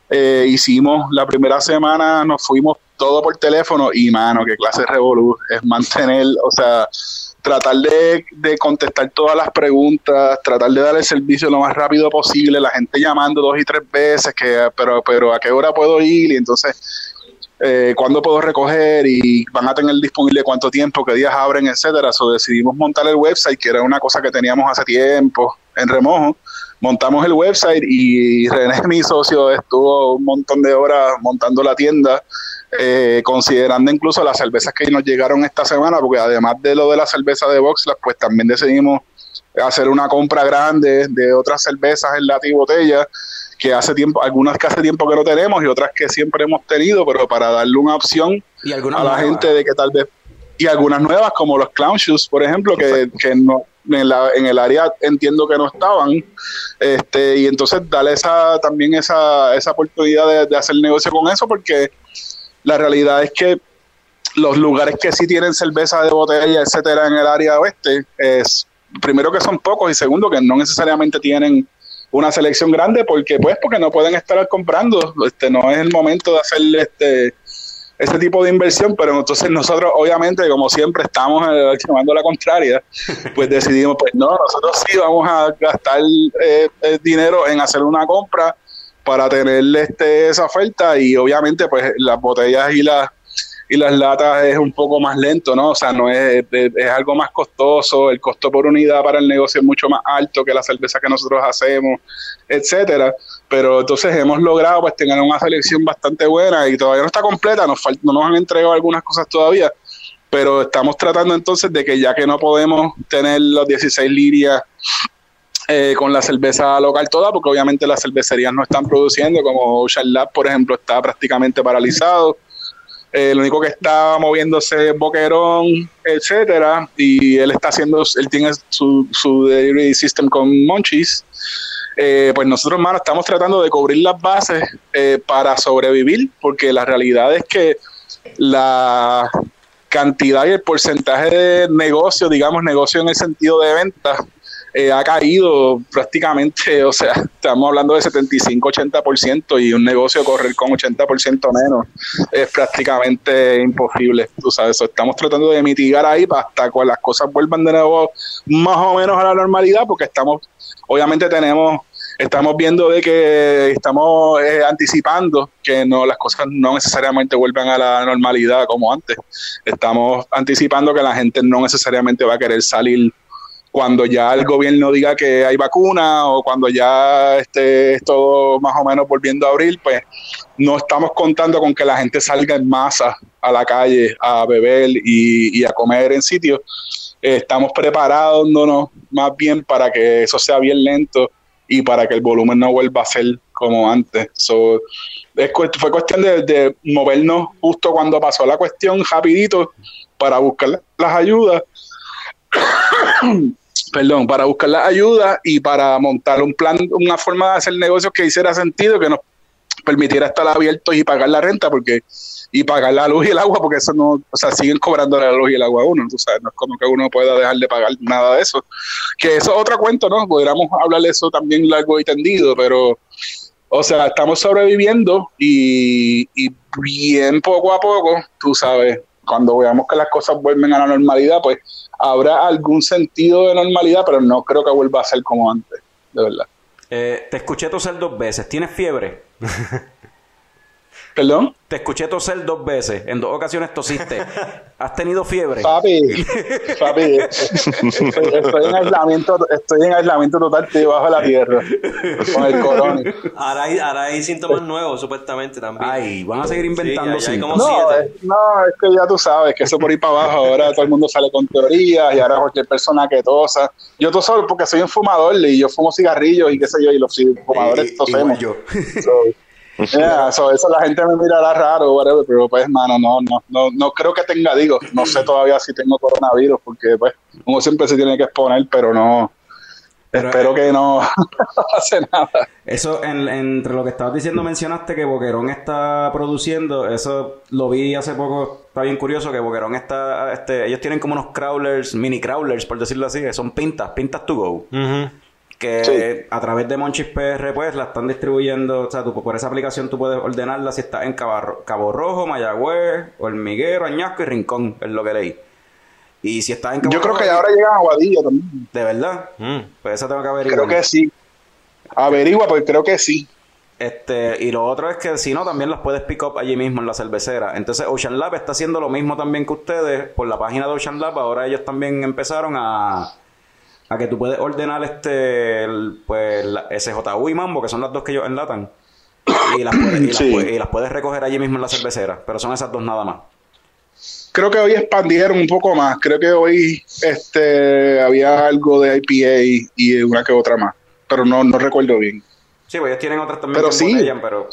eh, hicimos la primera semana, nos fuimos todo por teléfono y mano, qué clase de revolú es mantener, o sea, tratar de, de contestar todas las preguntas, tratar de dar el servicio lo más rápido posible, la gente llamando dos y tres veces, que pero, pero a qué hora puedo ir y entonces eh, cuándo puedo recoger y van a tener disponible cuánto tiempo, qué días abren, etcétera. So decidimos montar el website, que era una cosa que teníamos hace tiempo en remojo. Montamos el website y René, mi socio, estuvo un montón de horas montando la tienda, eh, considerando incluso las cervezas que nos llegaron esta semana, porque además de lo de la cerveza de Voxlas, pues también decidimos hacer una compra grande de otras cervezas en lata y botella que hace tiempo, algunas que hace tiempo que no tenemos y otras que siempre hemos tenido, pero para darle una opción Y a la nuevas. gente de que tal vez y algunas nuevas como los clown shoes por ejemplo que, que no en, la, en el área entiendo que no estaban este y entonces darle esa también esa, esa oportunidad de, de hacer negocio con eso porque la realidad es que los lugares que sí tienen cerveza de botella etcétera en el área oeste es primero que son pocos y segundo que no necesariamente tienen una selección grande porque pues porque no pueden estar comprando. Este no es el momento de hacer este ese tipo de inversión, pero entonces nosotros obviamente como siempre estamos eh, llevando la contraria, pues decidimos pues no, nosotros sí vamos a gastar eh, eh, dinero en hacer una compra para tener este, esa oferta y obviamente pues las botellas y las y las latas es un poco más lento, ¿no? O sea, no es, es, algo más costoso, el costo por unidad para el negocio es mucho más alto que la cerveza que nosotros hacemos, etcétera. Pero entonces hemos logrado pues tener una selección bastante buena y todavía no está completa, nos no nos han entregado algunas cosas todavía, pero estamos tratando entonces de que ya que no podemos tener los 16 lirias eh, con la cerveza local toda, porque obviamente las cervecerías no están produciendo, como Ocean por ejemplo, está prácticamente paralizado. Eh, lo único que está moviéndose es Boquerón, etcétera, y él está haciendo, él tiene su, su delivery system con Monchis. Eh, pues nosotros, hermano, estamos tratando de cubrir las bases eh, para sobrevivir, porque la realidad es que la cantidad y el porcentaje de negocio, digamos, negocio en el sentido de ventas, eh, ha caído prácticamente, o sea, estamos hablando de 75-80% y un negocio correr con 80% menos es prácticamente imposible, tú sabes, estamos tratando de mitigar ahí hasta que las cosas vuelvan de nuevo más o menos a la normalidad, porque estamos, obviamente tenemos estamos viendo de que estamos eh, anticipando que no las cosas no necesariamente vuelvan a la normalidad como antes. Estamos anticipando que la gente no necesariamente va a querer salir cuando ya el gobierno diga que hay vacuna o cuando ya esté todo más o menos volviendo a abrir, pues no estamos contando con que la gente salga en masa a la calle a beber y, a comer en sitios. Estamos preparándonos más bien para que eso sea bien lento y para que el volumen no vuelva a ser como antes. So, es, fue cuestión de, de, movernos justo cuando pasó la cuestión, rapidito, para buscar las ayudas. Perdón, para buscar las ayudas y para montar un plan, una forma de hacer negocios que hiciera sentido, que nos permitiera estar abiertos y pagar la renta, porque y pagar la luz y el agua, porque eso no, o sea, siguen cobrando la luz y el agua a uno, tú sabes, no es como que uno pueda dejar de pagar nada de eso. Que eso es otro cuento, ¿no? Podríamos hablar de eso también largo y tendido, pero, o sea, estamos sobreviviendo y, y bien poco a poco, tú sabes, cuando veamos que las cosas vuelven a la normalidad, pues habrá algún sentido de normalidad, pero no creo que vuelva a ser como antes, de verdad. Eh, te escuché toser dos veces. ¿Tienes fiebre? ¿Perdón? Te escuché toser dos veces. En dos ocasiones tosiste. ¿Has tenido fiebre? Papi, papi, estoy, estoy en aislamiento, estoy en aislamiento total, estoy bajo la tierra con el corona. Ahora hay, ahora hay síntomas nuevos, supuestamente también. Ay, van a seguir inventando Sí, síntomas. No, siete. es, no, es que ya tú sabes que eso por ahí para abajo, ahora todo el mundo sale con teorías y ahora cualquier persona que tosa. Yo toso porque soy un fumador y yo fumo cigarrillos y qué sé yo, y los fumadores I- tosemos. igual yo. So, yeah, so eso la gente me mirará raro, whatever, pero pues, mano, no, no, no, no creo que tenga, digo, no sé todavía si tengo coronavirus, porque pues uno siempre se tiene que exponer, pero no, Pero, espero eh, que no pase nada. Eso, en- entre lo que estabas diciendo, mencionaste que Boquerón está produciendo. Eso lo vi hace poco. Está bien curioso que Boquerón está. Este, ellos tienen como unos crawlers, mini crawlers, por decirlo así, que son pintas, pintas to go. Ujú. Que Sí. a través de Monchis PR, pues la están distribuyendo. O sea, tú, por esa aplicación tú puedes ordenarla si estás en Cabo, Cabo Rojo, Mayagüez, Hormiguero, Añasco y Rincón, es lo que leí. Y si estás en Cabo Yo creo Rojo, que ahora llegan a Aguadilla también. De verdad. Mm. Pues esa tengo que averiguar. Creo que sí. Averigua, porque creo que sí. Este, y lo otro es que si no, también las puedes pick up allí mismo en la cervecera. Entonces, Ocean Lab está haciendo lo mismo también que ustedes. Por la página de Ocean Lab, ahora ellos también empezaron a, a que tú puedes ordenar este, el- pues, la SJU y Mambo, que son las dos que ellos enlatan. Y las, puedes, y las Sí. puedes- y las puedes recoger allí mismo en la cervecera. Pero son esas dos nada más. Creo que hoy expandieron un poco más. Creo que hoy este había algo de IPA y una que otra más. Pero no, no recuerdo bien. Sí, pues ellos tienen otras también Pero que sí. pero...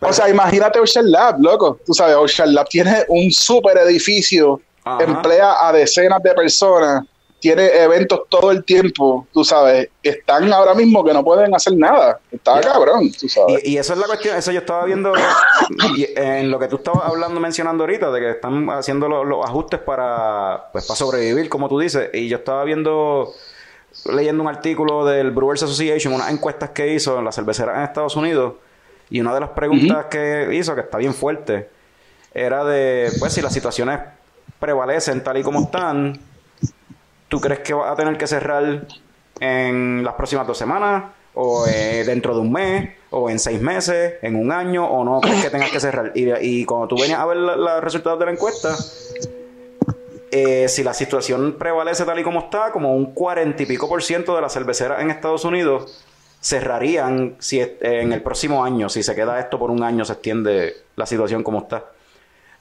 O sea, imagínate Ocean Lab, loco. Tú sabes, Ocean Lab tiene un super edificio, Ajá. emplea a decenas de personas, tiene eventos todo el tiempo, tú sabes. Están ahora mismo que no pueden hacer nada. Está cabrón, tú sabes. Y, y eso es la cuestión, eso yo estaba viendo en lo que tú estabas hablando, mencionando ahorita, de que están haciendo los, los ajustes para, pues, para sobrevivir, como tú dices. Y yo estaba viendo, leyendo un artículo del Brewers Association, unas encuestas que hizo en las cerveceras en Estados Unidos. Y una de las preguntas que hizo, que está bien fuerte, era de, pues, si las situaciones prevalecen tal y como están, ¿tú crees que vas a tener que cerrar en las próximas dos semanas? o eh, dentro de un mes, o en seis meses, en un año, o no crees que tengas que cerrar. Y, cuando tú venías a ver los resultados de la encuesta, eh, si la situación prevalece tal y como está, como un cuarenta y pico por ciento de las cerveceras en Estados Unidos cerrarían si en el próximo año, si se queda esto por un año, se extiende la situación como está.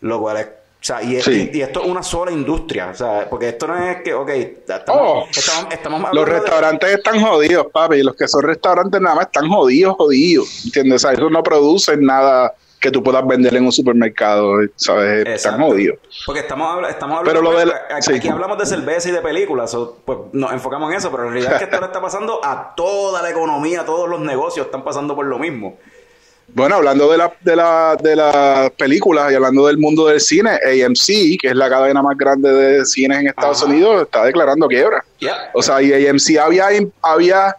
Lo cual es, o sea, y, es- Sí. y- y esto es una sola industria, o sea, porque esto no es que, ok, estamos, Oh, estamos, estamos Los de- restaurantes están jodidos, papi. y Los que son restaurantes nada más están jodidos, jodidos. ¿Entiendes? O sea, ellos no producen nada que tú puedas vender en un supermercado, ¿sabes? Están jodidos. Porque estamos, estamos Pero hablando. lo de la- aquí, sí. aquí hablamos de cerveza y de películas, pues nos enfocamos en eso, pero en realidad es que esto le está pasando a toda la economía, todos los negocios están pasando por lo mismo. Bueno, hablando de, la, de, la, de las películas y hablando del mundo del cine, AMC, que es la cadena más grande de cines en Estados Ajá. Unidos, está declarando quiebra. Ya. O sea, y AMC había, había,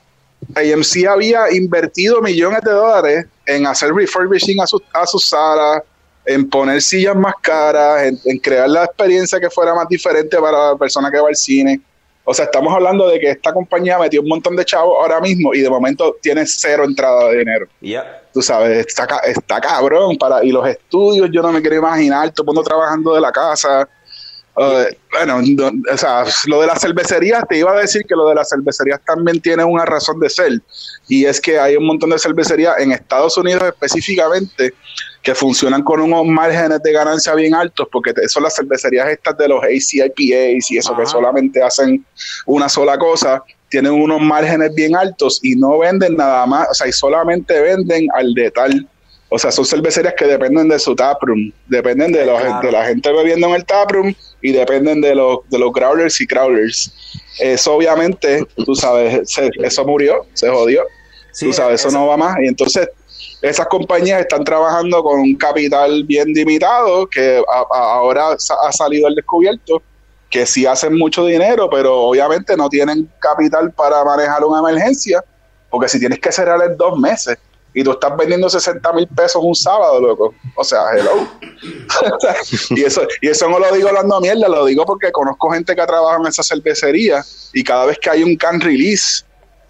AMC había invertido millones de dólares en hacer refurbishing a sus a sus salas, en poner sillas más caras, en, en crear la experiencia que fuera más diferente para la persona que va al cine. O sea, estamos hablando de que esta compañía metió un montón de chavos ahora mismo y de momento tiene cero entrada de dinero. Ya. Tú sabes, está, está cabrón. Para, y los estudios, yo no me quiero imaginar, todo el mundo trabajando de la casa. Eh, bueno, no- o sea, lo de las cervecerías, te iba a decir que lo de las cervecerías también tiene una razón de ser. Y es que hay un montón de cervecerías en Estados Unidos específicamente que funcionan con unos márgenes de ganancia bien altos, porque son las cervecerías estas de los ACIPAs y eso que solamente hacen una sola cosa, tienen unos márgenes bien altos y no venden nada más, o sea, y solamente venden al de tal. O sea, son cervecerías que dependen de su taproom, dependen de, los- Claro. de la gente bebiendo en el taproom y dependen de los, de los growlers y crawlers. Eso obviamente, tú sabes, se- eso murió, se jodió. Sí, tú sabes, eso esa- no va más. Y entonces esas compañías están trabajando con un capital bien limitado que ahora ha salido al descubierto que sí hacen mucho dinero, pero obviamente no tienen capital para manejar una emergencia, porque si tienes que cerrar en dos meses y tú estás vendiendo 60 mil pesos un sábado, loco, o sea, hello. y eso y eso no lo digo hablando mierda, lo digo porque conozco gente que ha trabajado en esa cervecería y cada vez que hay un can release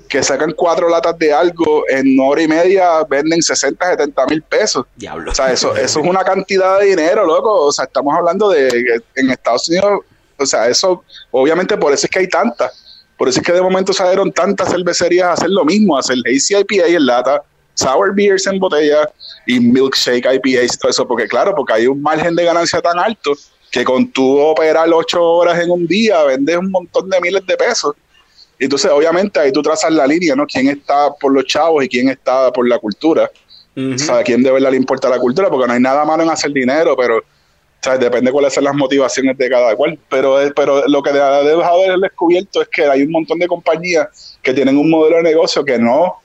que sacan cuatro latas de algo en una hora y media venden 60, 70 mil pesos. Diablo. O sea, eso, eso es una cantidad de dinero, loco. O sea, estamos hablando de que en Estados Unidos, o sea, eso, obviamente por eso es que hay tantas. Por eso es que de momento salieron tantas cervecerías a hacer lo mismo, a hacer Hazy IPA en lata, Sour Beers en botella y Milkshake IPAs y todo eso. Porque claro, porque hay un margen de ganancia tan alto que con tú operar ocho horas en un día vendes un montón de miles de pesos. Entonces, obviamente, ahí tú trazas la línea, ¿no? ¿Quién está por los chavos y quién está por la cultura? Ujú. O sea, a quién de verdad le importa la cultura, porque no hay nada malo en hacer dinero, pero sea, depende cuáles son las motivaciones de cada cual. Pero, es- pero lo que ha dejado de haber descubierto es que hay un montón de compañías que tienen un modelo de negocio que no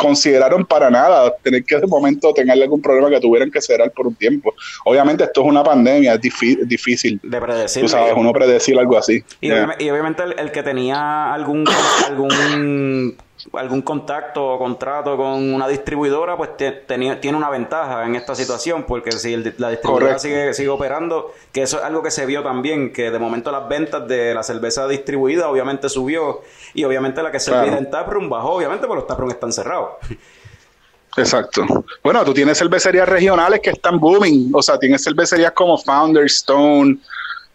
consideraron para nada tener que de momento tener algún problema que tuvieran que cerrar por un tiempo. Obviamente esto es una pandemia, es difí- difícil, de predecir. tú sabes, uno predecir algo así. Y, Yeah. obviamente, y obviamente el, el que tenía algún algún algún contacto o contrato con una distribuidora, pues te- tiene una ventaja en esta situación, porque si el- la distribuidora sigue, sigue operando, que eso es algo que se vio también, que de momento las ventas de la cerveza distribuida obviamente subió, y obviamente la que se Claro. en taproom bajó, obviamente porque los taproom están cerrados. Exacto. Bueno, tú tienes cervecerías regionales que están booming. O sea, tienes cervecerías como Founder Stone,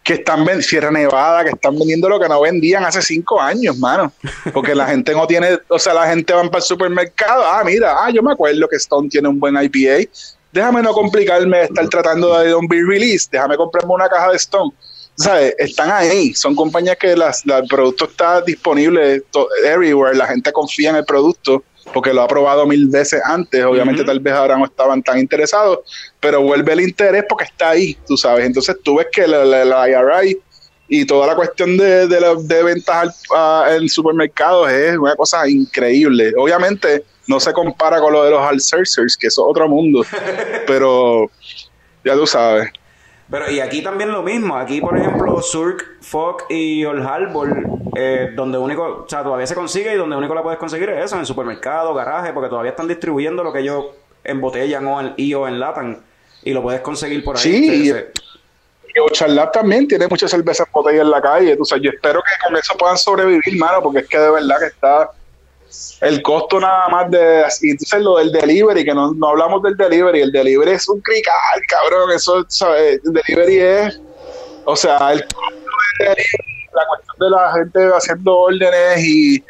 que están vendiendo, Sierra Nevada, que están vendiendo lo que no vendían hace cinco años, mano. Porque la gente no tiene, o sea, la gente va para el supermercado. Ah, mira, ah, yo me acuerdo que Stone tiene un buen IPA. Déjame no complicarme estar tratando de un beer release. Déjame comprarme una caja de Stone. ¿Sabes? Están ahí. Son compañías que las, la- el producto está disponible to- everywhere. La gente confía en el producto porque lo ha probado mil veces antes. Obviamente, tal vez ahora no estaban tan interesados, pero vuelve el interés porque está ahí, tú sabes. Entonces, tú ves que la, la, la IRI y toda la cuestión de, de, la- de ventas al- en supermercados es una cosa increíble. Obviamente, no se compara con lo de los Alcersers, que es otro mundo, pero ya tú sabes. Pero y aquí también lo mismo. Aquí, por ejemplo, Surk, Fog y Old Harbor, eh, donde único, o sea, todavía se consigue y donde único la puedes conseguir es eso, en supermercado, garaje, porque todavía están distribuyendo lo que ellos embotellan o en, y o enlatan. Y lo puedes conseguir por ahí. Sí, y- Lab también tiene mucha cerveza en botella en la calle. Tú sabes, yo espero que con eso puedan sobrevivir, mano, porque es que de verdad que está. El costo nada más de entonces lo del delivery que no, no hablamos del delivery el delivery es un crical cabrón eso ¿sabes? el delivery es o sea el costo del delivery, la cuestión de la gente haciendo órdenes y,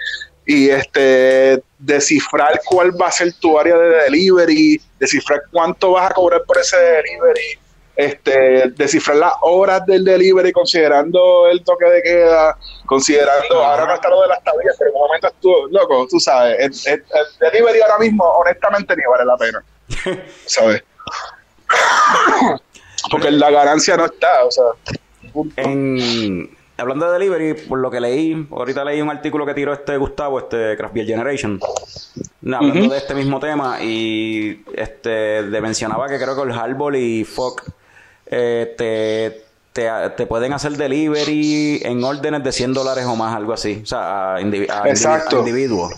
y este descifrar cuál va a ser tu área de delivery descifrar cuánto vas a cobrar por ese delivery este, descifrar las horas del delivery considerando el toque de queda, considerando, ahora no está lo de las tablillas, pero en un momento estuvo, loco, tú sabes, el, el- el delivery ahora mismo, honestamente, ni vale la pena, ¿sabes? Porque la ganancia no está, o sea. En, hablando de delivery, por lo que leí, ahorita leí un artículo que tiró este Gustavo, este Craft Beer Generation, hablando de este mismo tema y este de mencionaba que creo que el Hardball y Fox eh, te, te, te pueden hacer delivery en órdenes de 100 dólares o más, algo así, o sea, a, indivi- a indivi- Exacto. a individuos.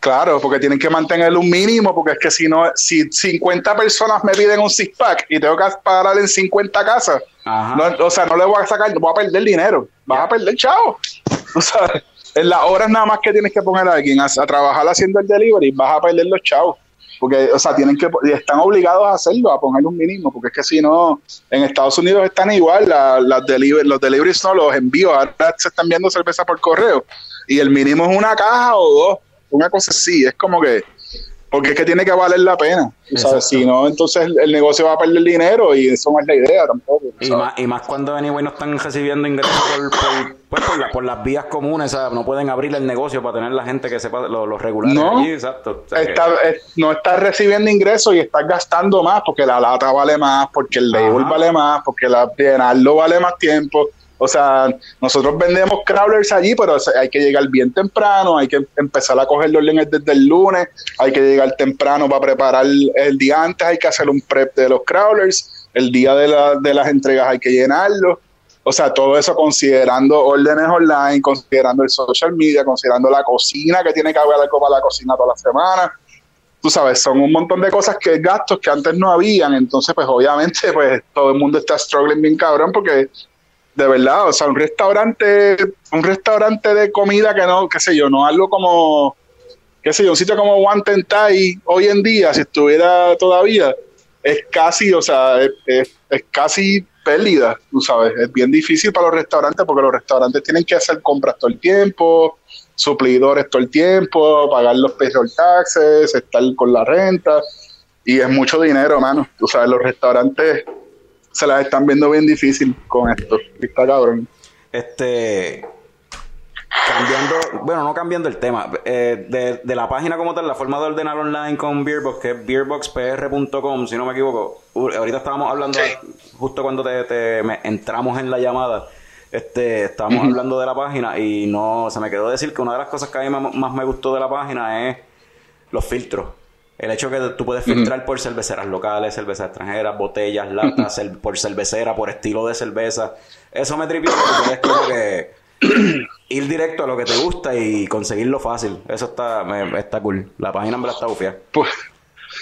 Claro, porque tienen que mantener un mínimo, porque es que si no, si 50 personas me piden un six pack y tengo que parar en 50 casas, no, o sea, no le voy a sacar, voy a perder dinero, vas a perder chavo. O sea, en las horas nada más que tienes que poner a alguien a, a trabajar haciendo el delivery, vas a perder los chavos. Porque, o sea, tienen que, están obligados a hacerlo, a poner un mínimo, porque es que si no, en Estados Unidos están igual, la, deliver- los deliveries no, los envíos, ahora se están viendo cerveza por correo, y el mínimo es una caja o dos, una cosa así, es como que, porque es que tiene que valer la pena. ¿sabes? Si no, entonces el, el negocio va a perder dinero y eso no es la idea tampoco. Y ¿sabes? más, y más cuando anyway no están recibiendo ingresos por, por, pues, por, la- por las vías comunes, o sea, no pueden abrir el negocio para tener la gente que sepa lo- los regulares No. allí, exacto. O sea, que- Está- no estás recibiendo ingresos y estás gastando más porque la lata vale más, porque el label vale más, porque la llenarlo vale más tiempo. O sea, nosotros vendemos crawlers allí, pero hay que llegar bien temprano, hay que empezar a coger los órdenes desde el lunes, hay que llegar temprano para preparar el día antes, hay que hacer un prep de los crawlers, el día de, la- de las entregas hay que llenarlo. O sea, todo eso considerando órdenes online, considerando el social media, considerando la cocina que tiene que haber algo para la cocina toda la semana. Tú sabes, son un montón de cosas que gastos que antes no habían. Entonces, pues obviamente, pues todo el mundo está struggling bien cabrón porque de verdad, o sea, un restaurante, un restaurante de comida que no, qué sé yo, no algo como, qué sé yo, un sitio como One Ten Thai hoy en día, si estuviera todavía, es casi, o sea, es, es- es casi pérdida, tú sabes, es bien difícil para los restaurantes porque los restaurantes tienen que hacer compras todo el tiempo, suplidores todo el tiempo, pagar los payroll taxes, estar con la renta, y es mucho dinero, mano, tú sabes, los restaurantes se las están viendo bien difícil con esto, está cabrón. Este. Cambiando, bueno, no cambiando el tema, eh, de, de la página como tal, la forma de ordenar online con Beerbox, que es beerboxpr.com, si no me equivoco. Ahorita estábamos hablando, justo cuando te, te- me- entramos en la llamada, este, estábamos hablando de la página y no, se me quedó decir que una de las cosas que a mí más me gustó de la página es los filtros. El hecho que tú puedes filtrar por cerveceras locales, cervezas extranjeras, botellas, latas, por cervecera, por estilo de cerveza. Eso me tripió porque es como que ir directo a lo que te gusta y conseguirlo fácil. Eso está, me- está cool. La página en verdad está bufia. Pues,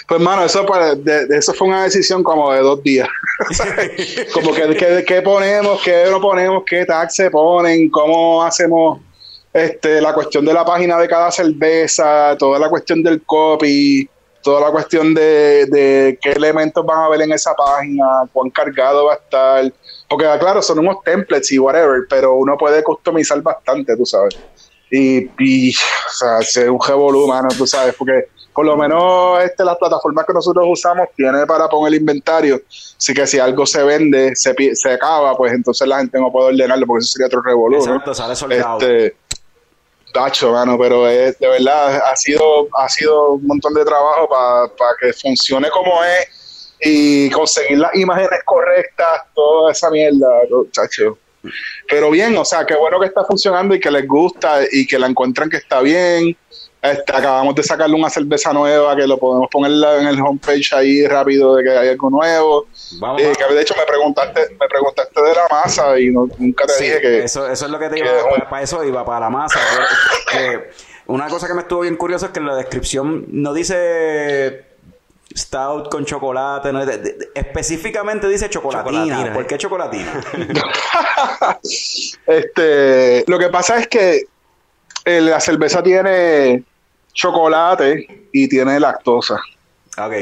pues mano, eso, pues, de- de- eso fue una decisión como de dos días. como que, que, qué ponemos, qué no ponemos, qué tax se ponen, cómo hacemos este, la cuestión de la página de cada cerveza, toda la cuestión del copy, toda la cuestión de, de qué elementos van a ver en esa página, cuán cargado va a estar. Porque, claro, son unos templates y whatever, pero uno puede customizar bastante, tú sabes. Y, y o sea, es un revolú, mano, tú sabes, porque por lo menos este, las plataformas que nosotros usamos tiene para poner el inventario. Así que si algo se vende, se, se acaba, pues entonces la gente no puede ordenarlo, porque eso sería otro revolú, ¿no? Exacto, sale soldado. Este, tacho, mano, pero es, de verdad ha sido, ha sido un montón de trabajo para que funcione como es y conseguir las imágenes correctas, toda esa mierda, chacho. Pero bien, o sea, qué bueno que está funcionando y que les gusta y que la encuentran que está bien. Este, acabamos de sacarle una cerveza nueva que lo podemos poner en el homepage ahí rápido de que hay algo nuevo. Vamos Eh, a- que de hecho me preguntaste, me preguntaste de la masa y no- nunca te Sí, dije que eso, eso es lo que te que- iba para, eso iba, para la masa. Que una cosa que me estuvo bien curioso es que en la descripción no dice stout con chocolate, no, de- de- específicamente dice chocolatina. Chocolatina, ¿Por qué chocolatina? Este, lo que pasa es que eh, la cerveza tiene chocolate y tiene lactosa. Ok.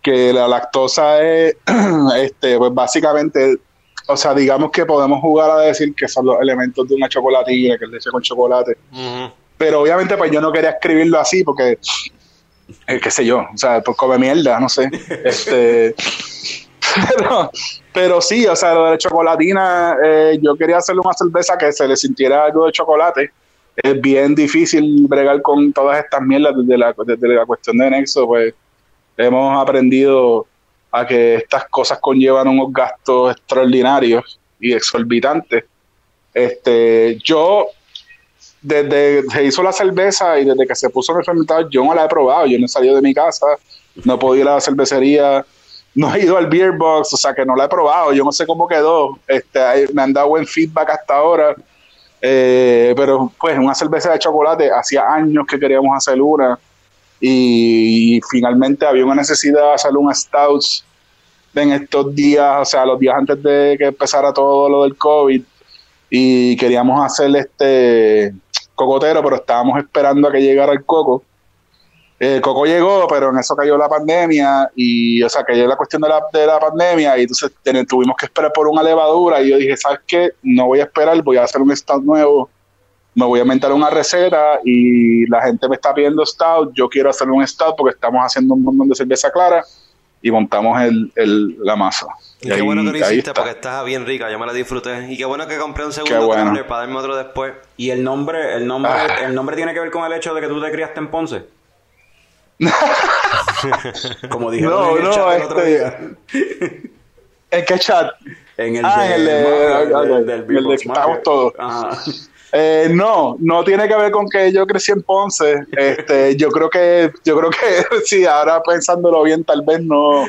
Que la lactosa es, este, pues básicamente, o sea, digamos que podemos jugar a decir que son los elementos de una chocolatina, que es leche con chocolate. Pero obviamente, pues yo no quería escribirlo así porque, eh, qué sé yo, o sea, pues come mierda, no sé. Este, pero, pero sí, o sea, lo de la chocolatina, eh, yo quería hacerle una cerveza que se le sintiera algo de chocolate. Es bien difícil bregar con todas estas mierdas desde la, desde la cuestión de Nexo, pues hemos aprendido a que estas cosas conllevan unos gastos extraordinarios y exorbitantes. Este, yo desde se hizo la cerveza y desde que se puso en el yo no la he probado. Yo no he salido de mi casa, no he podido ir a la cervecería, no he ido al beer box, o sea que no la he probado. Yo no sé cómo quedó. Este, me han dado buen feedback hasta ahora. Eh, pero pues una cerveza de chocolate, hacía años que queríamos hacer una y, finalmente había una necesidad de hacer un stout en estos días, o sea, los días antes de que empezara todo lo del COVID y queríamos hacer este cocotero, pero estábamos esperando a que llegara el coco. El coco llegó, pero en eso cayó la pandemia y, o sea, cayó la cuestión de la, de la pandemia y entonces ten- tuvimos que esperar por una levadura y yo dije, ¿sabes qué? No voy a esperar, voy a hacer un stout nuevo, me voy a inventar una receta y la gente me está pidiendo stout, yo quiero hacer un stout porque estamos haciendo un montón de cerveza clara y montamos el, el- la masa. Y qué ahí- bueno que lo hiciste está. porque estaba bien rica, yo me la disfruté. Y qué bueno que compré un Qué segundo bueno. para darme otro después. Y el nombre, el nombre, Ah. el nombre tiene que ver con el hecho de que tú te criaste en Ponce. Como dijeron No, en el no, chat el otro este- día. ¿En qué chat? En el Ah, de, el de- ok, del, del el Beatbox de que estamos Mafia. todos. Ajá. Eh, no, no tiene que ver con que yo crecí en Ponce. Este, yo creo que, yo creo que sí, ahora pensándolo bien, tal vez no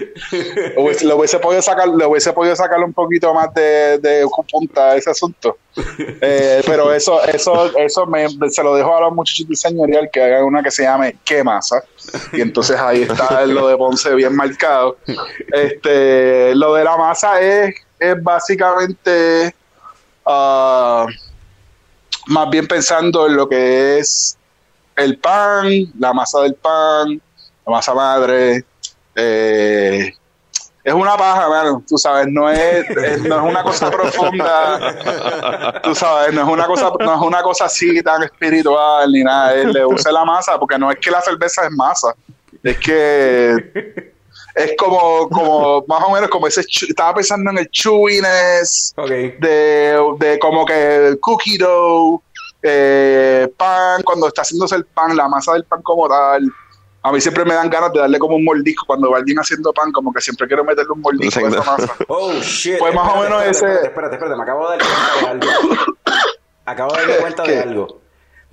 hubiese- le hubiese podido sacar, le hubiese podido sacar un poquito más de, de punta a ese asunto. Eh, pero eso, eso, eso me, se lo dejo a los muchachos de señorial que hagan una que se llame ¿Qué masa? Y entonces ahí está lo de Ponce bien marcado. Este, lo de la masa es, es básicamente ah, más bien pensando en lo que es el pan, la masa del pan, la masa madre. eh, es una paja, mano, tú sabes, no es, es- no es una cosa profunda, tú sabes, no es una cosa, no es una cosa así tan espiritual ni nada, es, le use la masa, porque no es que la cerveza es masa, es que es como, como más o menos como ese, chu- estaba pensando en el chewiness, Ok. de, de como que el cookie dough, eh, pan, cuando está haciéndose el pan, la masa del pan como tal. A mí siempre me dan ganas de darle como un mordisco cuando va alguien haciendo pan, como que siempre quiero meterle un mordisco a esa masa. Oh, shit. Pues más o Espérate, menos espérate, ese- Espérate, espérate, espérate, Me acabo de dar cuenta de algo. Acabo de darme cuenta de algo.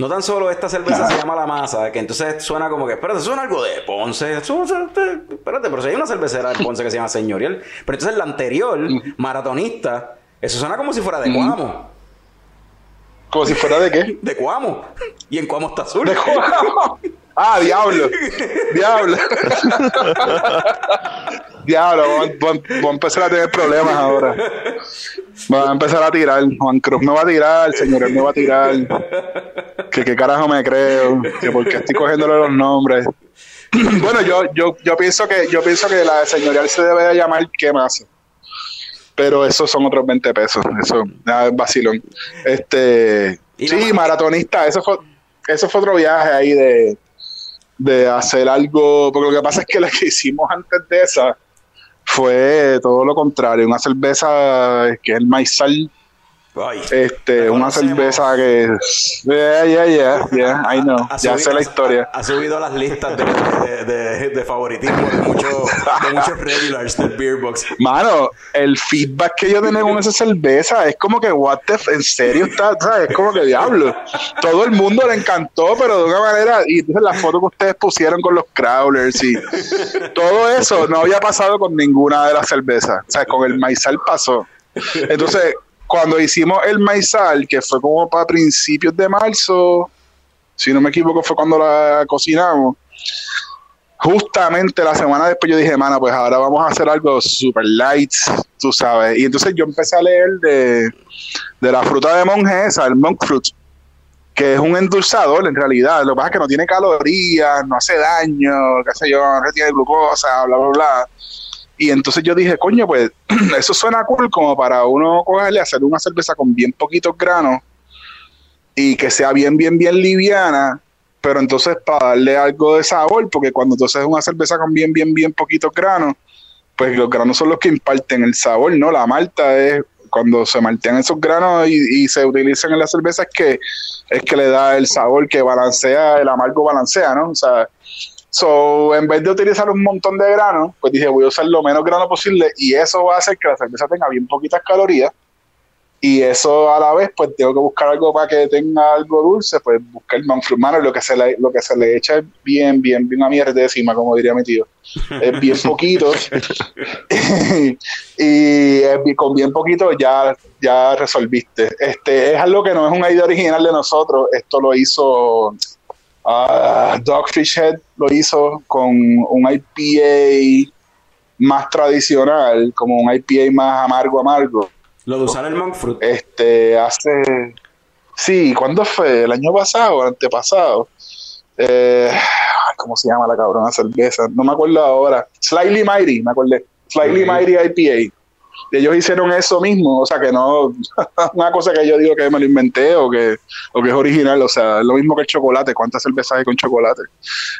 No tan solo esta cerveza se llama La Masa, que entonces suena como que, espérate, suena algo de Ponce. Eso- espérate, pero si hay una cervecera de Ponce que se llama Señorial. Pero entonces la anterior, Maratonista, eso suena como si fuera de Cuamo. Como si fuera de qué? De Cuamo. Y en Cuamo está azul. De juego. Ah, diablo. Diablo. diablo, voy, a empezar a tener problemas ahora. Voy a empezar a tirar. Juan Cruz me va a tirar, el señor me va a tirar. Que qué carajo me creo. Que por qué estoy cogiéndole los nombres. bueno, yo, yo, yo pienso que, yo pienso que la señorial se debe de llamar ¿Qué más? Pero esos son otros 20 pesos. Eso, nada, vacilón. Este, sí, maratonista. Eso fue, eso fue otro viaje ahí de, de hacer algo. Porque lo que pasa es que la que hicimos antes de esa fue todo lo contrario. Una cerveza que es el maizal. Ay. Este, una conocemos. cerveza que. Yeah, yeah, yeah, yeah, I know. Ha Ya subido- sé la historia. Ha, ha subido a las listas de, de, de, de favoritismo de, muchos de muchos regulars del Beer Box. Mano, el feedback que yo tenía con esa cerveza es como que, what the f- en serio está, ¿sabes? Es como que diablo. Todo el mundo le encantó, pero de una manera, y entonces la foto que ustedes pusieron con los crawlers y todo eso no había pasado con ninguna de las cervezas. O sea, con el maizal pasó. Entonces, cuando hicimos el maizal, que fue como para principios de marzo, si no me equivoco, fue cuando la cocinamos justamente la semana después yo dije, mana, pues ahora vamos a hacer algo super light, tú sabes. Y entonces yo empecé a leer de, de la fruta de monje esa, el monk fruit, que es un endulzador en realidad. Lo que pasa es que no tiene calorías, no hace daño, qué sé yo, no tiene glucosa, bla, bla, bla. Y entonces yo dije, coño, pues eso suena cool como para uno cogerle, hacer una cerveza con bien poquitos granos y que sea bien, bien, bien liviana, pero entonces para darle algo de sabor, porque cuando entonces es una cerveza con bien, bien, bien poquitos granos, pues los granos son los que imparten el sabor, ¿no? La malta es cuando se maltean esos granos y, y se utilizan en la cerveza es que es que le da el sabor que balancea, el amargo balancea, ¿no? O sea, so, en vez de utilizar un montón de granos, pues dije, voy a usar lo menos grano posible y eso va a hacer que la cerveza tenga bien poquitas calorías y eso a la vez, pues tengo que buscar algo para que tenga algo dulce, pues buscar el Manor, lo que se le, lo que se le echa es bien, bien, bien a mierda de encima, como diría mi tío. Es bien poquito. y con bien poquito ya, ya resolviste. Este, es algo que no es una idea original de nosotros. Esto lo hizo ah, Dogfish Head, lo hizo con un IPA más tradicional, como un IPA más amargo, amargo. Lo de usar el monk fruit. Este, hace. Sí, ¿cuándo fue? ¿El año pasado o el antepasado? Eh, ¿Cómo se llama la cabrona cerveza? No me acuerdo ahora. Slightly Mighty, me acordé. Slightly Mighty IPA. Y ellos hicieron eso mismo, o sea que no, una cosa que yo digo que me lo inventé o que, o que es original, o sea, es lo mismo que el chocolate, ¿cuántas cervezas hay con chocolate?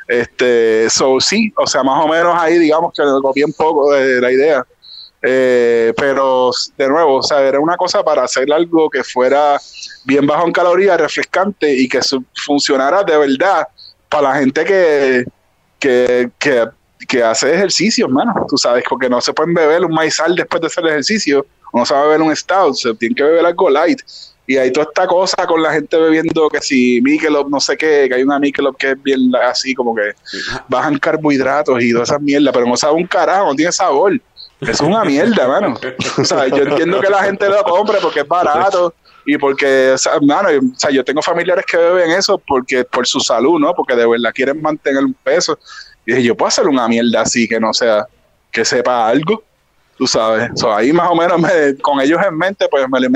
Este, so sí, o sea, más o menos ahí digamos que le copié un poco de la idea. Eh, pero de nuevo, o sea, era una cosa para hacer algo que fuera bien bajo en calorías, refrescante y que funcionara de verdad para la gente que, que, que, que hace ejercicio, hermano. Tú sabes, porque no se pueden beber un maizal después de hacer ejercicio, no se va a beber un stout, se tiene que beber algo light. Y hay toda esta cosa con la gente bebiendo que si Michelob, no sé qué, que hay una Michelob que es bien así, como que bajan carbohidratos y toda esa mierda, pero no sabe un carajo, no tiene sabor. Es una mierda, mano. O sea, yo entiendo que la gente lo compre porque es barato y porque, o sea, mano, o sea, yo tengo familiares que beben eso porque por su salud, ¿no? Porque de verdad quieren mantener un peso. Dije, yo puedo hacer una mierda así que no sea, que sepa algo, tú sabes. So, ahí más o menos me- con ellos en mente, pues me lo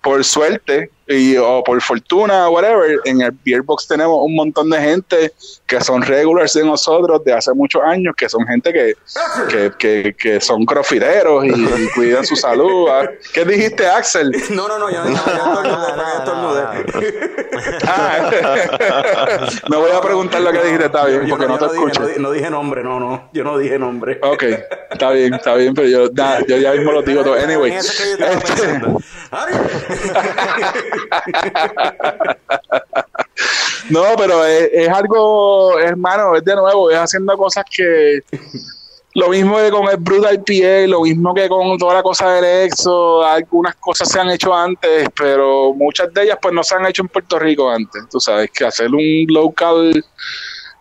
por suerte y, o por fortuna, whatever, en el Beer Box tenemos un montón de gente que son regulars de nosotros de hace muchos años, que son gente que, que, que, que son crofiteros y, y cuidan su salud. ah. ¿Qué dijiste, Axel? No, no, no, yo, yo estornudé. Ah, no voy a preguntar lo que dijiste, está bien, porque no te escucho. no, di- no dije nombre, no, no. Yo no dije nombre. Ok, está bien, está bien, pero yo ya mismo lo digo todo. Anyway, No, pero es, es algo, hermano, es de nuevo, es haciendo cosas que. Lo mismo que con el Brutal IPA, lo mismo que con toda la cosa del EXO, algunas cosas se han hecho antes, pero muchas de ellas pues no se han hecho en Puerto Rico antes. Tú sabes que hacer un local,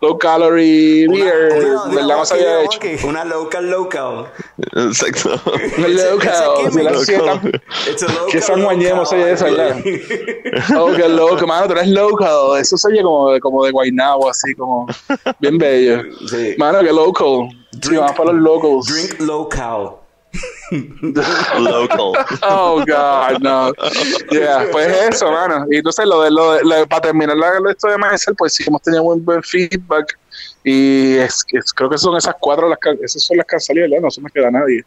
low calorie beer, Una- ¿verdad? No se había hecho. Una local local. Exacto. Un local, Que sanguañemos local. oye eso, ¿verdad? Oh, qué loco, mano, tú eres local. Eso se oye como, de- como de Guaynabo, así como bien bello. Sí. Mano, qué local. Sí, vamos para los locals. Drink local. Local. Oh, God, no. Yeah, pues eso, mano. Y entonces, lo de, lo de- lo de- para terminar la, esto de Maesel, pues sí hemos tenido muy buen feedback. Y es, es- creo que son esas cuatro, las, que- esas son las que han salido, ¿verdad? No se me queda nadie.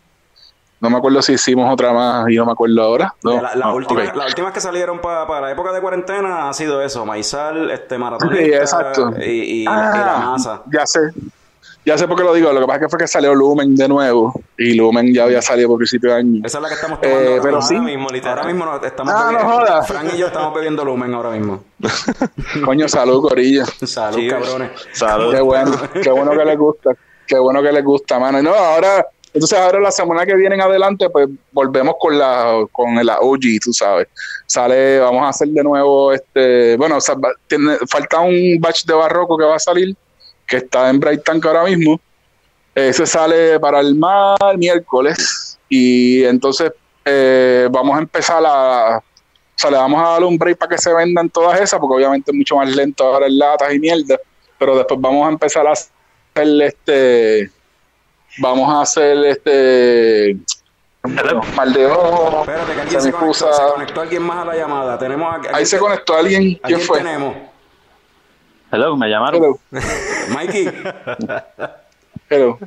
No me acuerdo si hicimos otra más y no me acuerdo ahora. No, la, la no, última, ok. Las últimas que salieron pa- para la época de cuarentena ha sido eso, Maizal, este maratonista Sí, exacto. y, y- y la Ah, masa. Ya sé. Ya sé por qué lo digo. Lo que pasa es que fue que salió Lumen de nuevo. Y Lumen ya había salido por principio de año. Esa es la que estamos Eh, tomando ahora pero mismo. sí. Ahora mismo, literal. Ahora mismo no- estamos Ah, no jodas. Fran y yo estamos bebiendo Lumen ahora mismo. Coño, salud, Corillo. Salud, Cheers. cabrones. Salud. Qué bueno. Qué bueno que les gusta. Qué bueno que les gusta, mano. Y no, ahora... Entonces ahora la semana que viene en adelante, pues volvemos con la con la OG, tú sabes. Sale, vamos a hacer de nuevo este, bueno, o sea, va- tiene, falta un batch de barroco que va a salir, que está en Bright Tank ahora mismo. Ese sale para el mar miércoles y entonces eh, vamos a empezar a, o sea, le vamos a dar un break para que se vendan todas esas, porque obviamente es mucho más lento ahora en latas y mierda, pero después vamos a empezar a hacer este, vamos a hacer este, bueno, mal de ojo, Espérate, que se se conectó, se conectó alguien más a la llamada. Tenemos a, a- Ahí se conectó alguien. ¿a ¿Quién fue? tenemos? Hello, me llamaron. Hello. Mikey. Hello.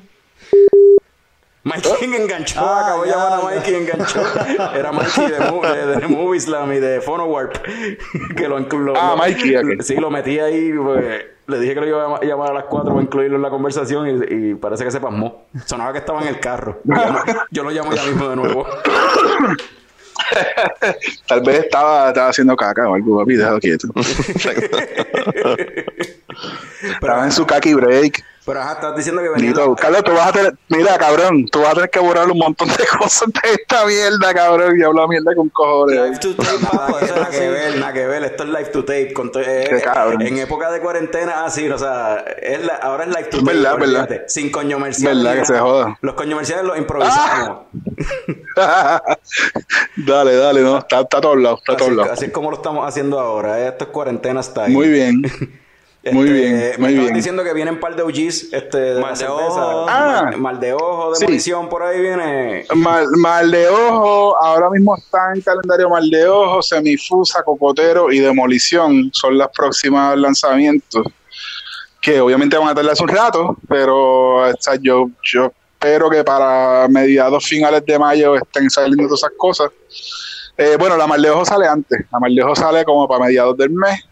Mikey enganchó, Ah, acabo de llamar a. Mikey enganchó. Era Mikey de, de, de Movie Slam y de Phono Warp. que lo, lo- Ah, lo- Mikey. Sí, lo metí ahí. pues, le dije que lo iba a llama- llamar a las 4 para incluirlo en la conversación y, y parece que se pasmó. Sonaba que estaba en el carro. Yo, lo- yo lo llamo ya mismo de nuevo. Tal vez estaba, estaba haciendo caca o algo, papi, déjalo quieto. Estaba en su kaki break. Pero ajá, estás diciendo que venía. Nito, Carlos, tú vas a tener, mira, cabrón, tú vas a tener que borrar un montón de cosas de esta mierda, cabrón. Y hablo mierda con cojones. Live to tape, que, eso es nada que ver, nada que ver. Esto es live to tape. Con to- eh, Qué cabrón. En época de cuarentena, así, o sea, es la- ahora es live to Es tape. verdad, verdad. Sin coño comercial. Verdad que se joda. Los coñomerciales los improvisamos. dale, dale, no, está, está a todos lados, está a todos Así, lados. así es como lo estamos haciendo ahora. eh. Esto es cuarentena style. Muy bien. muy bien, me muy estaban bien. diciendo que vienen un par de OGs este, de Mal la de ojo. Ah. mal, mal de ojo, Sí. demolición, por ahí viene. Mal, mal de ojo, ahora mismo está en calendario mal de ojo, semifusa, cocotero y demolición. Son las próximas lanzamientos. Que obviamente van a tardarse un rato, pero o sea, yo, yo espero que para mediados finales de mayo estén saliendo todas esas cosas. Eh, bueno, la mal de ojo sale antes. La mal de ojo sale como para mediados del mes.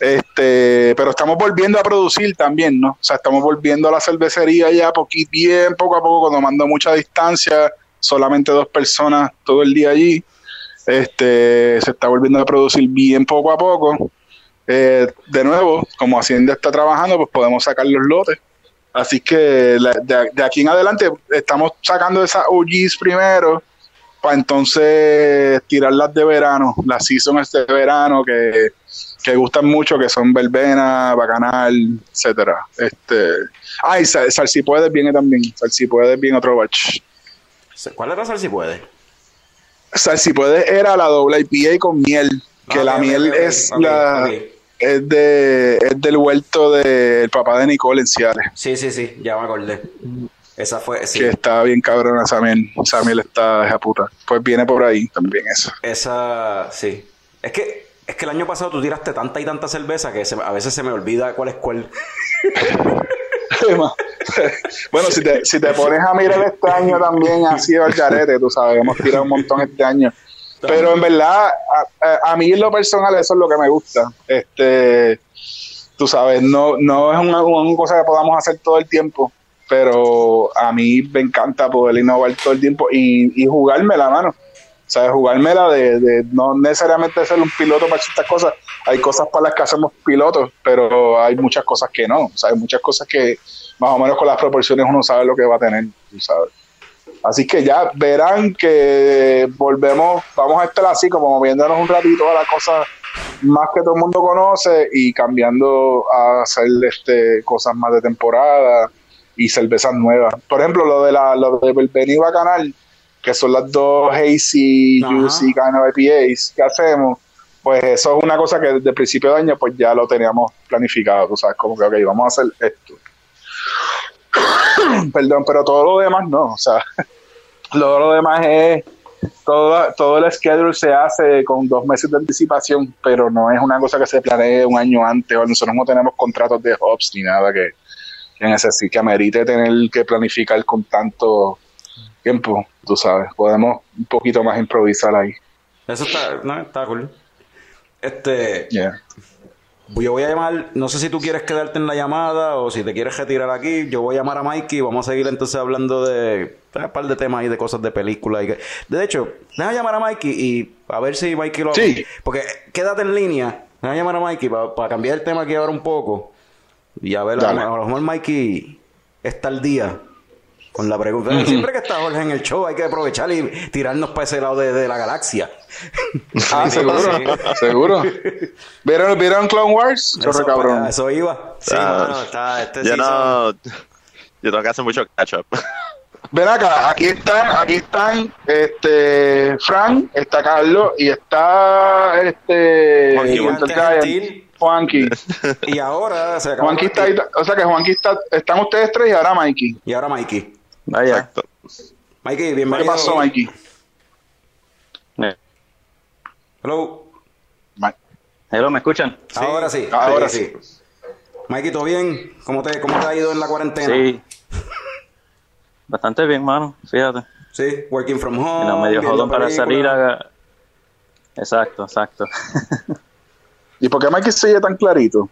Este, pero estamos volviendo a producir también, ¿no? O sea, estamos volviendo a la cervecería ya poqui- bien poco a poco, cuando mando mucha distancia, solamente dos personas todo el día allí. Este, se está volviendo a producir bien poco a poco. Eh, de nuevo, como Hacienda está trabajando, pues podemos sacar los lotes. Así que de aquí en adelante estamos sacando esas OGs primero para entonces tirarlas de verano, las seasons de verano que, que gustan mucho, que son verbena, bacanal, etcétera. Este, ay, sal, salsipuedes viene también, salsipuedes viene otro batch. ¿Cuál era si puede? Salsipuedes era la doble IPA con miel, que Ah, la miel es la es de es del huerto del papá de Nicole en Ciales, Sí, sí, sí, ya me acordé. Esa fue, sí. que está bien cabrona esa miel, esa miel está de puta. Pues viene por ahí también eso. Esa, sí. Es que, es que el año pasado tú tiraste tanta y tanta cerveza que se- a veces se me olvida cuál es cuál. bueno, si te, si te pones a mirar este año también ha sido el garete, tú sabes, hemos tirado un montón este año. Pero en verdad, a- a mí en lo personal eso es lo que me gusta. Este, tú sabes, no, no es una, una cosa que podamos hacer todo el tiempo, pero a mí me encanta poder innovar todo el tiempo y, y jugarme la mano. Sea, jugármela de, de no necesariamente ser un piloto para ciertas cosas. Hay cosas para las que hacemos pilotos, pero hay muchas cosas que no. Hay muchas cosas que más o menos con las proporciones uno sabe lo que va a tener, sabes. Así que ya verán que volvemos, vamos a estar así como moviéndonos un ratito a la cosa más que todo el mundo conoce y cambiando a hacer este cosas más de temporada y cervezas nuevas. Por ejemplo, lo de la lo de y Bacanal, que son las dos hazy, juicy kind of IPAs que hacemos, pues eso es una cosa que desde el principio de año pues ya lo teníamos planificado, tú sabes, como que ok, vamos a hacer esto. Perdón, pero todo lo demás no, o sea, todo lo demás es todo, todo el schedule se hace con dos meses de anticipación, pero no es una cosa que se planee un año antes, o nosotros no tenemos contratos de hops ni nada que, que necesite, que amerite tener que planificar con tanto tiempo, tú sabes, podemos un poquito más improvisar ahí. Eso está, no, está cool. Este, Yeah. yo voy a llamar, no sé si tú quieres quedarte en la llamada o si te quieres retirar aquí, yo voy a llamar a Mikey y vamos a seguir entonces hablando de un par de temas ahí, de cosas de películas. Y que, de hecho, déjame llamar a Mikey y a ver si Mikey lo... Sí. Porque quédate en línea, déjame llamar a Mikey para cambiar el tema aquí ahora un poco y a ver, a, a lo mejor Mikey está al día. Con la pregunta. Siempre que está Jorge en el show hay que aprovechar y tirarnos para ese lado de, de la galaxia. Ah, seguro, seguro. ¿Vieron, ¿Vieron Clone Wars? Eso, cabrón. eso iba. Sí, Ah, mano, está este yo season- no. Yo tengo que hacer mucho catch up. Ven acá, aquí están, aquí están, este, Frank, está Carlos y está, este, Gentil. Juanqui. Y ahora se acabó. Juanqui está ahí, o sea que Juanqui está, están ustedes tres y ahora Mikey. Y ahora Mikey. Vaya. Exacto. Mikey, ¿Qué bienvenido. pasó, Mikey? Eh, Hello. Ma- Hello, ¿me escuchan? Ahora sí. Ahora sí. Mikey, ¿todo bien? ¿Cómo te, ¿Cómo te ha ido en la cuarentena? Sí. Bastante bien, mano. Fíjate. Sí, working from home. No, medio jodón para salir a... Exacto, exacto. ¿Y por qué Mikey sigue tan clarito?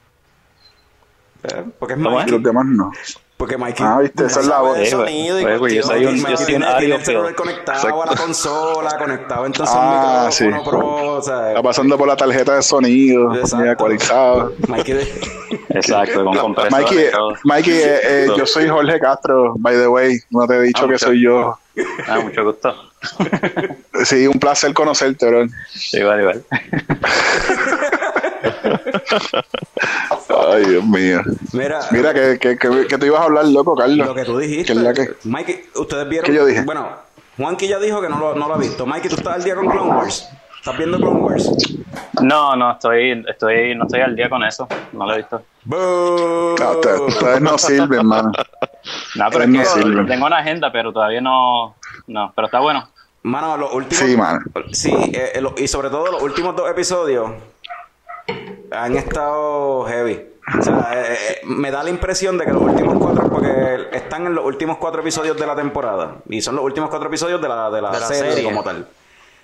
Eh, Porque es ¿Cómo Y Mikey. los demás no. Porque Mikey. Ah, viste, esa es la voz. El sonido y yo soy un- tiene, el celular conectado a la consola, conectado entonces Ah, al sí. pro, o sea, Está pasando por la tarjeta de sonido, ecualizado. Mikey de- Exacto, con compresor Mikey. Mikey eh, eh, yo soy Jorge Castro, by the way. No te he dicho Ah, que mucho- soy yo. Ah, mucho gusto. Sí, un placer conocerte, bro. Igual, igual. Ay, Dios mío. Mira, Mira, que, que, que, que tú ibas a hablar, loco, Carlos. lo que tú dijiste. ¿Qué es la que? Mikey, ustedes vieron. ¿Qué yo dije? Bueno, Juanqui ya dijo que no lo, no lo ha visto. Mikey, ¿tú estás al día con Clone Wars? ¿Estás viendo Clone Wars? No, no, estoy, estoy, no estoy al día con eso. No lo he visto. No, ustedes, ustedes no sirven, mano. No, pero No es que sirve. tengo una agenda, pero todavía no... No, pero está bueno. Mano, los últimos. Sí, mano. Sí, eh, eh, lo- y sobre todo los últimos dos episodios han estado heavy. O sea, eh, me da la impresión de que los últimos cuatro, porque están en los últimos cuatro episodios de la temporada. Y son los últimos cuatro episodios de la, de la, De la serie, serie. como tal.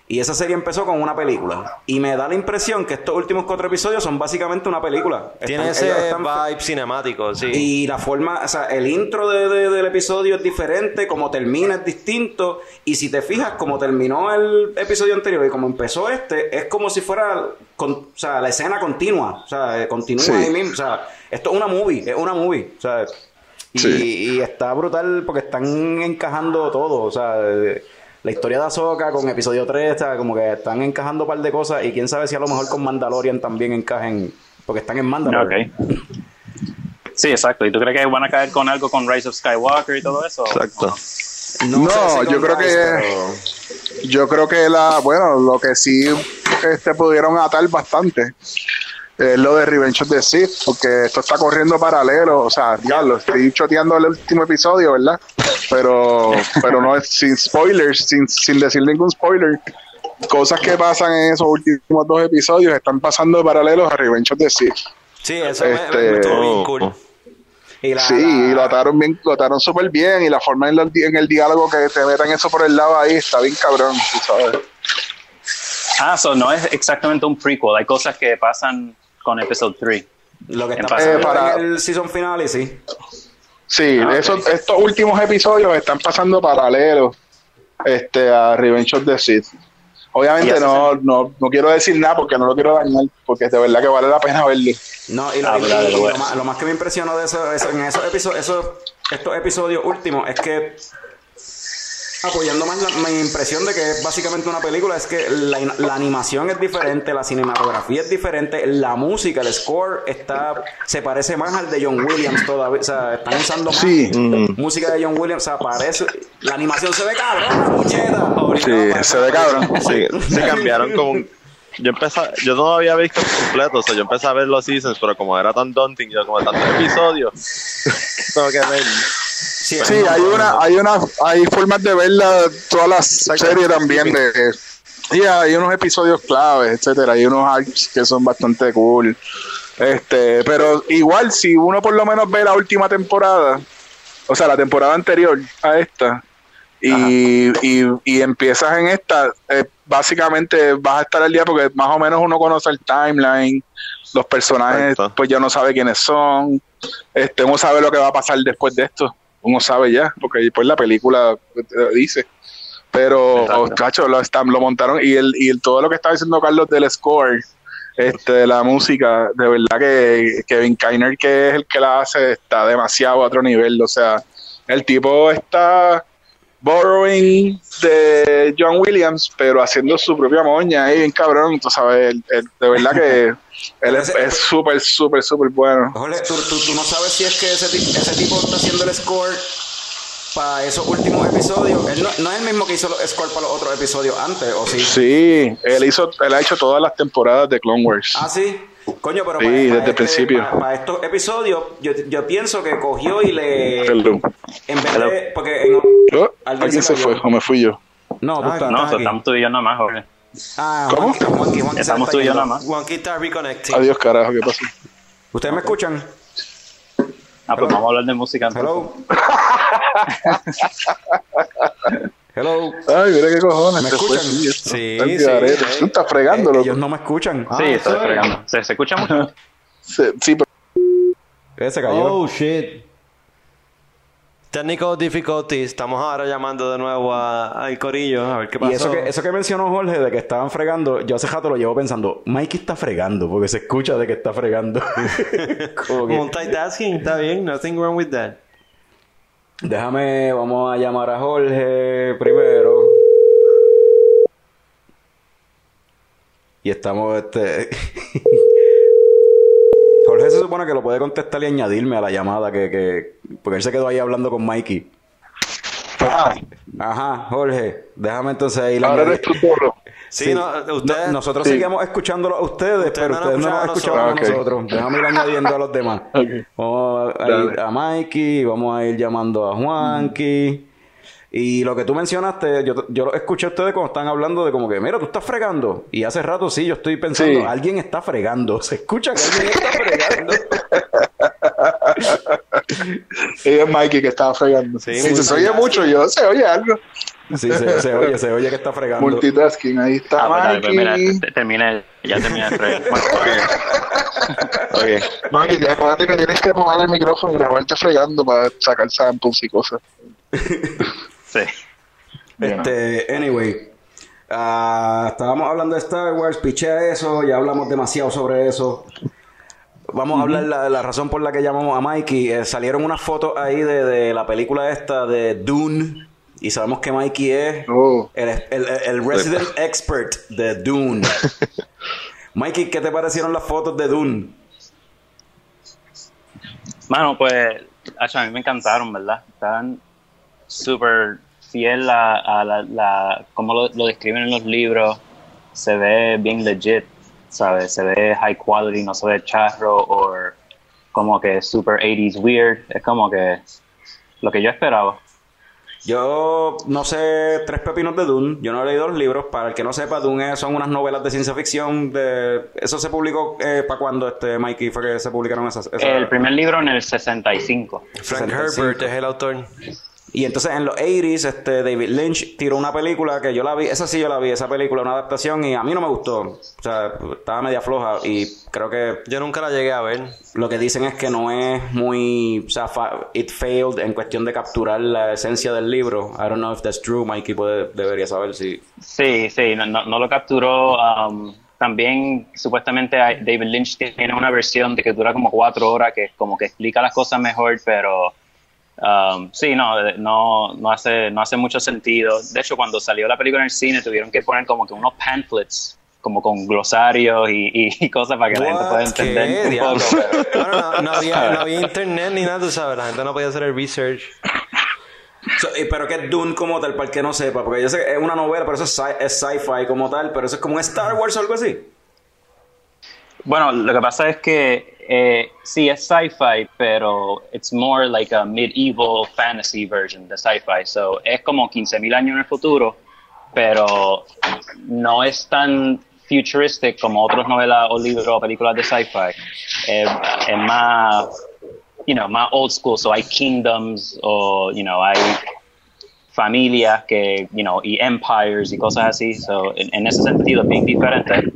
Y esa serie empezó con una película. Y me da la impresión que estos últimos cuatro episodios son básicamente una película. Tiene Están- ese vibe cinemático, sí. y la forma, o sea, el intro de- de- del episodio es diferente, como termina es distinto. Y si te fijas, como terminó el episodio anterior y como empezó este, es como si fuera, con- o sea, la escena continua. O sea, eh, continúa Sí. ahí mismo. O sea, esto es una movie, es una movie. O sea, y, Sí. y está brutal porque están encajando todo. O sea, eh, la historia de Ahsoka con episodio 3, o sea, como que están encajando un par de cosas. Y quién sabe si a lo mejor con Mandalorian también encajen, porque están en Mandalorian. Sí, exacto. ¿Y tú crees que van a caer con algo con Rise of Skywalker y todo eso? Exacto. No, sé si yo creo Rise, que- pero- Yo creo que la, bueno, lo que sí este, pudieron atar bastante es lo de Revenge of the Sith, porque esto está corriendo paralelo, o sea, diablo, estoy choteando el último episodio, ¿verdad? Pero, pero no es sin spoilers, sin, sin decir ningún spoiler. Cosas que pasan en esos últimos dos episodios están pasando paralelos a Revenge of the Sith. Sí, eso me, Este- me estuvo bien Oh, cool. Y la- Sí, la- y lo ataron bien, lo ataron súper bien y la forma en, en el diálogo que te metan eso por el lado ahí está bien cabrón, sabes. Ah, so no es exactamente un prequel. Hay cosas que pasan con Episode 3. Lo que está Eh, pasando para- en el season finale, sí. Sí, Ah, esos, estos últimos episodios están pasando paralelos este, a Revenge of the Sith. Y Obviamente no, no, no quiero decir nada porque no lo quiero dañar, porque de verdad que vale la pena verlo. No, y, lo, Ah, y- y lo más, lo más que me impresionó de eso, eso- en esos episodios, esos- estos episodios últimos es que apoyando más la, mi impresión de que es básicamente una película es que la, la animación es diferente, la cinematografía es diferente, la música, el score está se parece más al de John Williams todavía, o sea, están usando más Sí. música de John Williams, o sea, parece la animación se ve cabrón, mucheta. Sí, se ve cabrón. Sí, sí cambiaron como un- Yo empecé, yo no había visto completo, o sea, yo empecé a ver los seasons, pero como era tan daunting, yo como tantos episodios, tengo que ver. Sí, Sí, hay una, hay una, hay formas de verla todas las series también de y hay unos episodios claves, etcétera, hay unos arcs que son bastante cool. Este, pero igual si uno por lo menos ve la última temporada, o sea, la temporada anterior a esta, y, y, y empiezas en esta, eh, básicamente vas a estar al día porque más o menos uno conoce el timeline, los personajes pues ya no sabe quiénes son, este, uno sabe lo que va a pasar después de esto, uno sabe ya, porque después la película eh, dice. Pero, Exacto. cacho, lo, están, lo montaron y, el, y el- todo lo que estaba diciendo Carlos del score, este, la música, de verdad que Kevin Kiner, que es el que la hace, está demasiado a otro nivel. O sea, el tipo está borrowing de John Williams, pero haciendo su propia moña ahí, bien cabrón. Tú sabes, el- el- de verdad que él es súper, súper, súper bueno. Jorge, ¿tú, tú, tú no sabes si es que ese, ese tipo está haciendo el score para esos últimos episodios. Él no, no es el mismo que hizo los score para los otros episodios antes, ¿o sí? Sí, él hizo, él ha hecho todas las temporadas de Clone Wars. Ah, sí. Coño, pero Sí, para, desde para el principio. Para, para estos episodios, yo, yo pienso que cogió y le. Perdón. En vez de. Porque. en- Oh, Alguien ¿Alguien se se fue o me fui yo? no, tú Ah, estás, No, estamos tú y yo nada más, Jorge. Ah, ¿Cómo? Juanqui, Juanqui, Estamos tú y yo nada más. Juanqui está reconnecting. Adiós, carajo, ¿qué pasó? ¿Ustedes me escuchan? Ah, pues vamos a hablar de música. entonces. Hello. Hello. Ay, mira qué cojones. ¿Me escuchan? sí, esto. Sí, sí, sí. Tú estás fregando, Eh, loco. ellos no me escuchan. Sí, estoy fregando. ¿Se, ¿Se escucha mucho? Se- sí, pero Eh, se cayó. Oh, shit. Technical difficulties. Estamos ahora llamando de nuevo a- al corillo a ver qué pasó. Y eso que, eso que mencionó Jorge de que estaban fregando, yo hace rato lo llevo pensando, Mikey está fregando, porque se escucha de que está fregando. Como que- Multitasking, está bien. Nothing wrong with that. Déjame, vamos a llamar a Jorge primero. Y estamos, este... Jorge se supone que lo puede contestar y añadirme a la llamada que... que... Porque él se quedó ahí hablando con Mikey. Ajá, Jorge, déjame entonces ir ahora eres tú solo. Sí, no, ustedes... No- nosotros Sí. seguimos escuchándolo a ustedes, pero no ustedes no nos escuchaban escuchaban a a nosotros. nosotros. Déjame ir añadiendo a los demás. Vamos a ir a Mikey, vamos a ir llamando a Juanqui. Y lo que tú mencionaste, yo, yo lo escuché a ustedes cuando están hablando de como que, mira, tú estás fregando. Y hace rato sí, yo estoy pensando, Sí. alguien está fregando. Se escucha que alguien está fregando. Ella es Mikey que estaba fregando. Sí, Sí, se oye mucho, yo se oye algo. Sí, se, se oye, se oye que está fregando. Multitasking, ahí está Ah, pues pues Mikey. mira, te- terminé, ya terminé de fregar. Bueno, Ok. Mikey, ya acuérdate que tienes que poner el micrófono y grabarte fregando para sacar samples y cosas. sí. Este, anyway. ah, estábamos hablando de Star Wars, piché eso, ya hablamos demasiado sobre eso. Vamos a hablar la, la razón por la que llamamos a Mikey. Eh, salieron unas fotos ahí de, de la película esta de Dune. Y sabemos que Mikey es Oh. el, el- el resident expert de Dune. Mikey, ¿qué te parecieron las fotos de Dune? Mano, pues, a mí me encantaron, ¿verdad? Están súper fiel a, a la, la- cómo lo, lo describen en los libros. Se ve bien legit, ¿sabes? Se ve high quality, no se ve charro o como que super 80s weird. Es como que lo que yo esperaba. Yo no sé tres pepinos de Dune. Yo no he leído los libros. Para el que no sepa, Dune es- son unas novelas de ciencia ficción. De... Eso se publicó para cuando este Mikey fue que se publicaron esas. esas- El primer libro en el 65. Frank 65. Herbert es el autor. Y entonces en los 80s, este, David Lynch tiró una película que yo la vi. Esa sí yo la vi, esa película, una adaptación. Y a mí no me gustó. O sea, estaba media floja. Y creo que Yo nunca la llegué a ver. lo que dicen es que no es muy. O sea, fa- it failed en cuestión de capturar la esencia del libro. I don't know if that's true. Mikey puede, debería saber si. Sí, sí, no, no, no lo capturó. um, también supuestamente David Lynch tiene una versión de que dura como cuatro horas que como que explica las cosas mejor, pero um, sí, no, no, no hace, no hace mucho sentido. De hecho, cuando salió la película en el cine tuvieron que poner como que unos pamphlets como con glosarios y, cosas para que la gente pueda entender ¿Qué? un Diablo. poco. pero- Bueno, no, no había, no había internet ni nada, tú sabes. La gente no podía hacer el research. So, pero que es Dune como tal, para el que no sepa, porque yo sé que es una novela, pero eso es sci- es sci-fi como tal, pero eso es como un Star Wars o algo así. Bueno, lo que pasa es que eh, sí es sci-fi, pero it's more like a medieval fantasy version de sci-fi. So es como 15.000 años en el futuro, pero no es tan futuristic como otras novelas o libros o películas de sci-fi. Es más, you know, más old school. So hay kingdoms o, you know, hay familias que, you know, y empires y cosas así. So en, en ese sentido es bien diferente.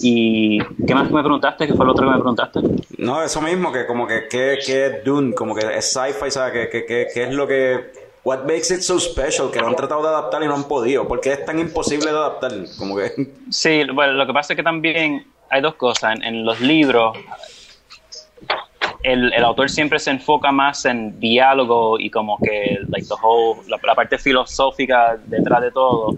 ¿Y qué más me preguntaste? ¿Qué fue lo otro que me preguntaste? No, eso mismo, que como que, que es Dune, como que es sci-fi, ¿sabes? Que, que, que, que es lo que... What makes it so special, que lo han tratado de adaptar y no han podido. porque es tan imposible de adaptar? Como que... Sí, bueno, lo que pasa es que también hay dos cosas. En, en los libros, el, el autor siempre se enfoca más en diálogo y como que like the whole, la, la parte filosófica detrás de todo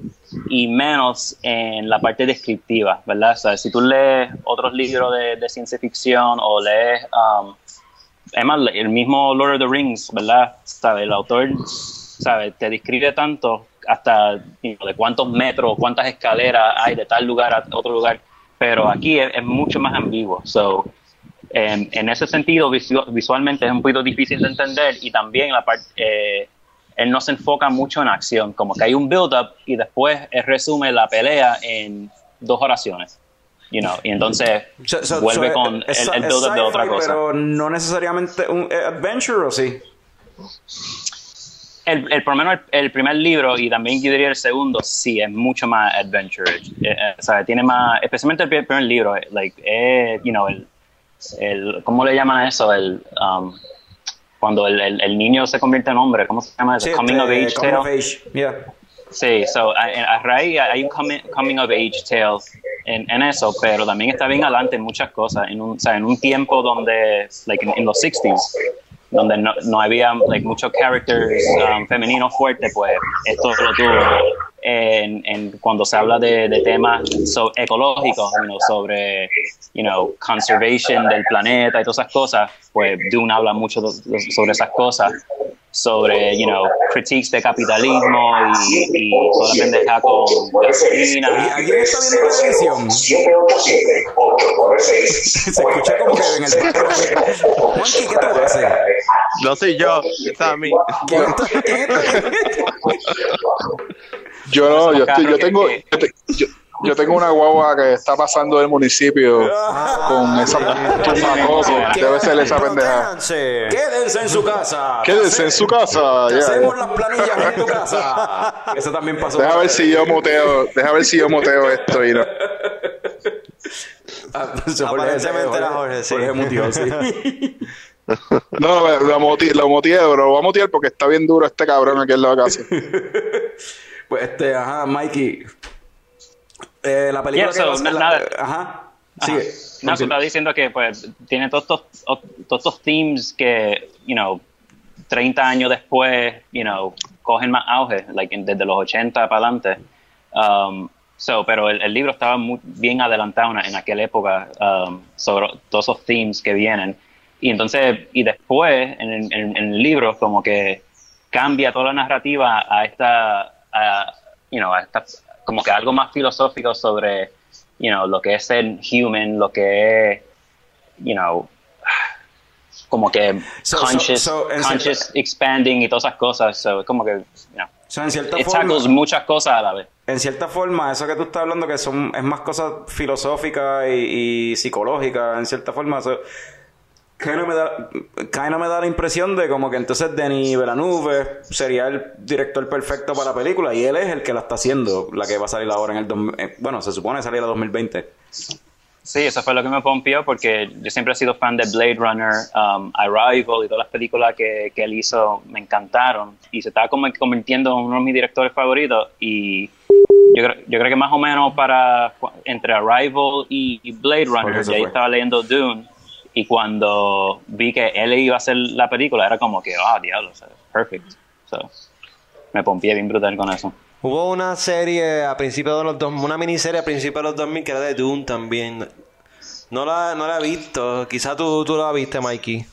y menos en la parte descriptiva, ¿verdad? O sea, si tú lees otros libros de, de ciencia ficción o lees, um, además, el mismo Lord of the Rings, ¿verdad? ¿Sabe? El autor, ¿sabe? Te describe tanto hasta de cuántos metros, cuántas escaleras hay de tal lugar a otro lugar, pero aquí es, es mucho más ambiguo. So, en, en ese sentido, visu- visualmente es un poquito difícil de entender y también la parte, eh, él no se enfoca mucho en acción, como que hay un build-up y después él resume la pelea en dos oraciones. You know, y entonces So- so- vuelve so, con es- el, el es build-up de otra cosa. Pero no necesariamente un eh, adventure, ¿o sí? El, el, por lo menos el, el primer libro y también yo diría el segundo, sí, es mucho más adventure. Eh, eh, o sea, tiene más, especialmente el pri- primer libro, eh, like, eh, you know, el, el, ¿cómo le llaman eso? El, um, cuando el, el, el niño se convierte en hombre, ¿cómo se llama? Sí, coming of age coming of age, yeah. Sí, so, a, a raíz hay un coming, coming of age tale en, en eso, pero también está bien adelante en muchas cosas, en un, o sea, en un tiempo donde, like, en, en los 60s, donde no, no había like, muchos characters um, femeninos fuertes, pues esto lo tuvo. En, en cuando se habla de, de temas so- ecológicos, you know, sobre you know, conservation del planeta y todas esas cosas, pues Dune habla mucho sobre esas cosas, sobre you know, critiques de capitalismo y, y toda la pendeja con gasolina. ¿Alguien está viendo televisión? 7876 Se escucha como que en el. Juanqui, ¿qué haces? No soy yo, está a mí. ¿Quién está- quién está- Yo no, yo, estoy- yo tengo, yo, te- yo- yo tengo una guagua que está pasando del municipio con esa tumbacoco. Debe ser esa pendeja. Protéjanse. Quédense en su casa. Quédense en su casa. Te hacemos las planillas en tu casa. Eso también pasó. Deja ver si yo muteo, deja ver si yo muteo esto y no. Ah, se Aparentemente era Jorge, sí. Jorge mutió, sí. No, lo, lo, moti- lo muteé, pero lo voy a mutear porque está bien duro este cabrón aquí en la casa. Pues este, ajá, Mikey. Eh, la película Yeah, que so, vas- na- la- nada. Ajá. Ajá. Sigue. No, se Continúa. está diciendo que pues tiene todos estos, todos estos themes que, you know, 30 años después, you know, cogen más auge, like, desde los 80 para adelante. Um, so, pero el, el libro estaba muy bien adelantado en, aquella época um, sobre todos esos themes que vienen. Y entonces, y después, en, el- en- en el libro, como que cambia toda la narrativa a esta, a, you know, a esta, como que algo más filosófico sobre, you know, lo que es ser human, lo que es, you know, como que So- conscious, so, conscious cierta- expanding y todas esas cosas. So, como que, you know, en cierta it forma, muchas cosas a la vez. en cierta forma, eso que tú estás hablando que son es más cosas filosóficas y, y psicológicas, en cierta forma, eso kinda me da kinda me da la impresión de como que entonces Denis Villeneuve sería el director perfecto para la película y él es el que la está haciendo, la que va a salir ahora en el eh, bueno, se supone salir en el 2020. Sí, eso fue lo que me pompió porque yo siempre he sido fan de Blade Runner, um, Arrival y todas las películas que, que él hizo me encantaron y se estaba como convirtiendo en uno de mis directores favoritos y yo creo, yo creo que más o menos para entre Arrival y, y Blade Runner, eso y ahí fue. estaba leyendo Dune y cuando vi que él iba a hacer la película era como que, ah, diablo, o sea, perfect. So, me pompié bien brutal con eso. Hubo una serie a principios de los dos, una miniserie a principios de los 2000 que era de Dune también. No la, no la he visto. Quizá tú, tú la viste, Mikey.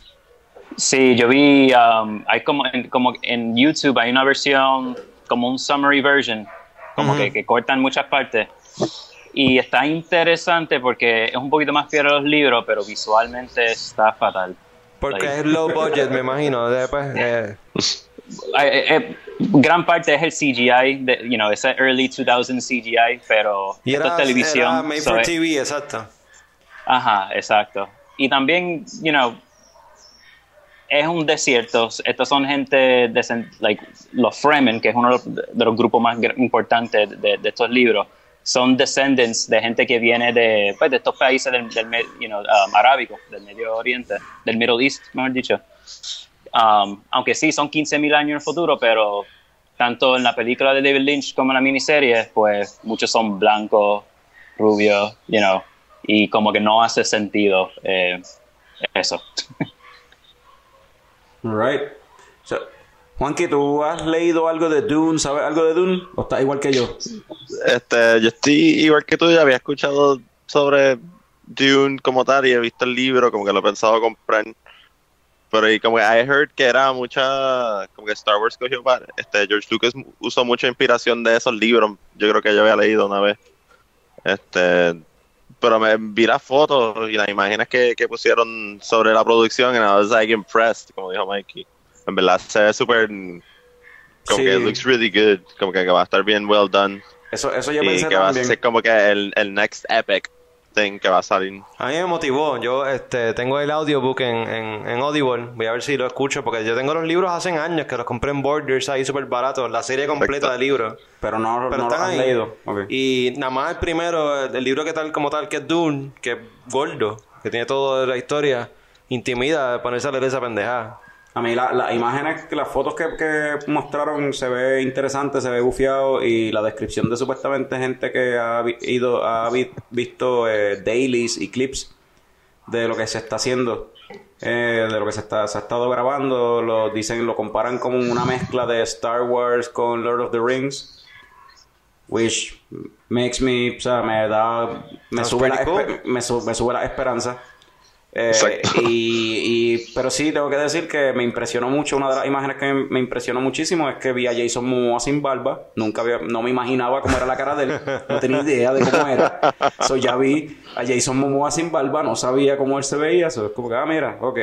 Sí, yo vi, um, hay como en, como en YouTube hay una versión, como un summary version, como que, que cortan muchas partes. Y está interesante porque es un poquito más fiel a los libros, pero visualmente está fatal. Porque es low budget, me imagino. Después, eh, Eh, gran parte es el CGI, de, you know, ese early 2000 CGI, pero y esto era, es televisión. era made so for TV, exacto. Ajá, exacto. Y también, you know, es un desierto. Estos son gente, de, like, los Fremen, que es uno de los, grupos más importantes de, de estos libros, son descendants de gente que viene de, pues, de estos países del, del you know, um, del Medio Oriente, del Middle East, mejor dicho. Um, aunque sí, son 15.000 años en el futuro, pero tanto en la película de David Lynch como en la miniserie, pues muchos son blancos, rubios, you know, y como que no hace sentido eh, eso. Right. O sea, Juanqui, ¿tú has leído algo de Dune? ¿Sabes algo de Dune? ¿O estás igual que yo? Este, yo estoy igual que tú, ya había escuchado sobre Dune como tal y he visto el libro, como que lo he pensado comprar. Pero y como que I heard que era mucha, como que Star Wars cogió para, este, George Lucas usó mucha inspiración de esos libros, yo creo que yo había leído una vez. Este, pero me vi las fotos y las imágenes que, que pusieron sobre la producción y I was like impressed, como dijo Mikey. En verdad se ve súper, como Sí. que it looks really good, como que, va a estar bien well done. Eso, eso yo y pensé que va a también. ser como que el, el next epic thing que va a salir. A mí me motivó. Yo este, tengo el audiobook en, en, en Audible. Voy a ver si lo escucho porque yo tengo los libros hace años que los compré en Borders ahí súper baratos. La serie completa Perfecto. de libros. Pero no, Pero no lo están has ahí. leído. Y nada más el primero, el libro que tal como tal, que es Dune, que es gordo, que tiene toda la historia, intimida de ponerse a leer esa pendejada. A mí la- las imágenes, las fotos que, que mostraron se ve interesante, se ve bufiado y la descripción de supuestamente gente que ha ido, ha vi- visto eh, dailies y clips de lo que se está haciendo, eh, de lo que se está se ha estado grabando, lo dicen, lo comparan como una mezcla de Star Wars con Lord of the Rings, which makes me, o sea, me da, me sube la, espe- me, su- me sube la esperanza. Eh, Exacto. y, y- pero sí, tengo que decir que me impresionó mucho. Una de las imágenes que me impresionó muchísimo es que vi a Jason Momoa sin barba. Nunca había, no me imaginaba cómo era la cara de él. No tenía idea de cómo era. So ya vi a Jason Momoa sin barba. No sabía cómo él se veía. So, es como que, ah, mira, ok.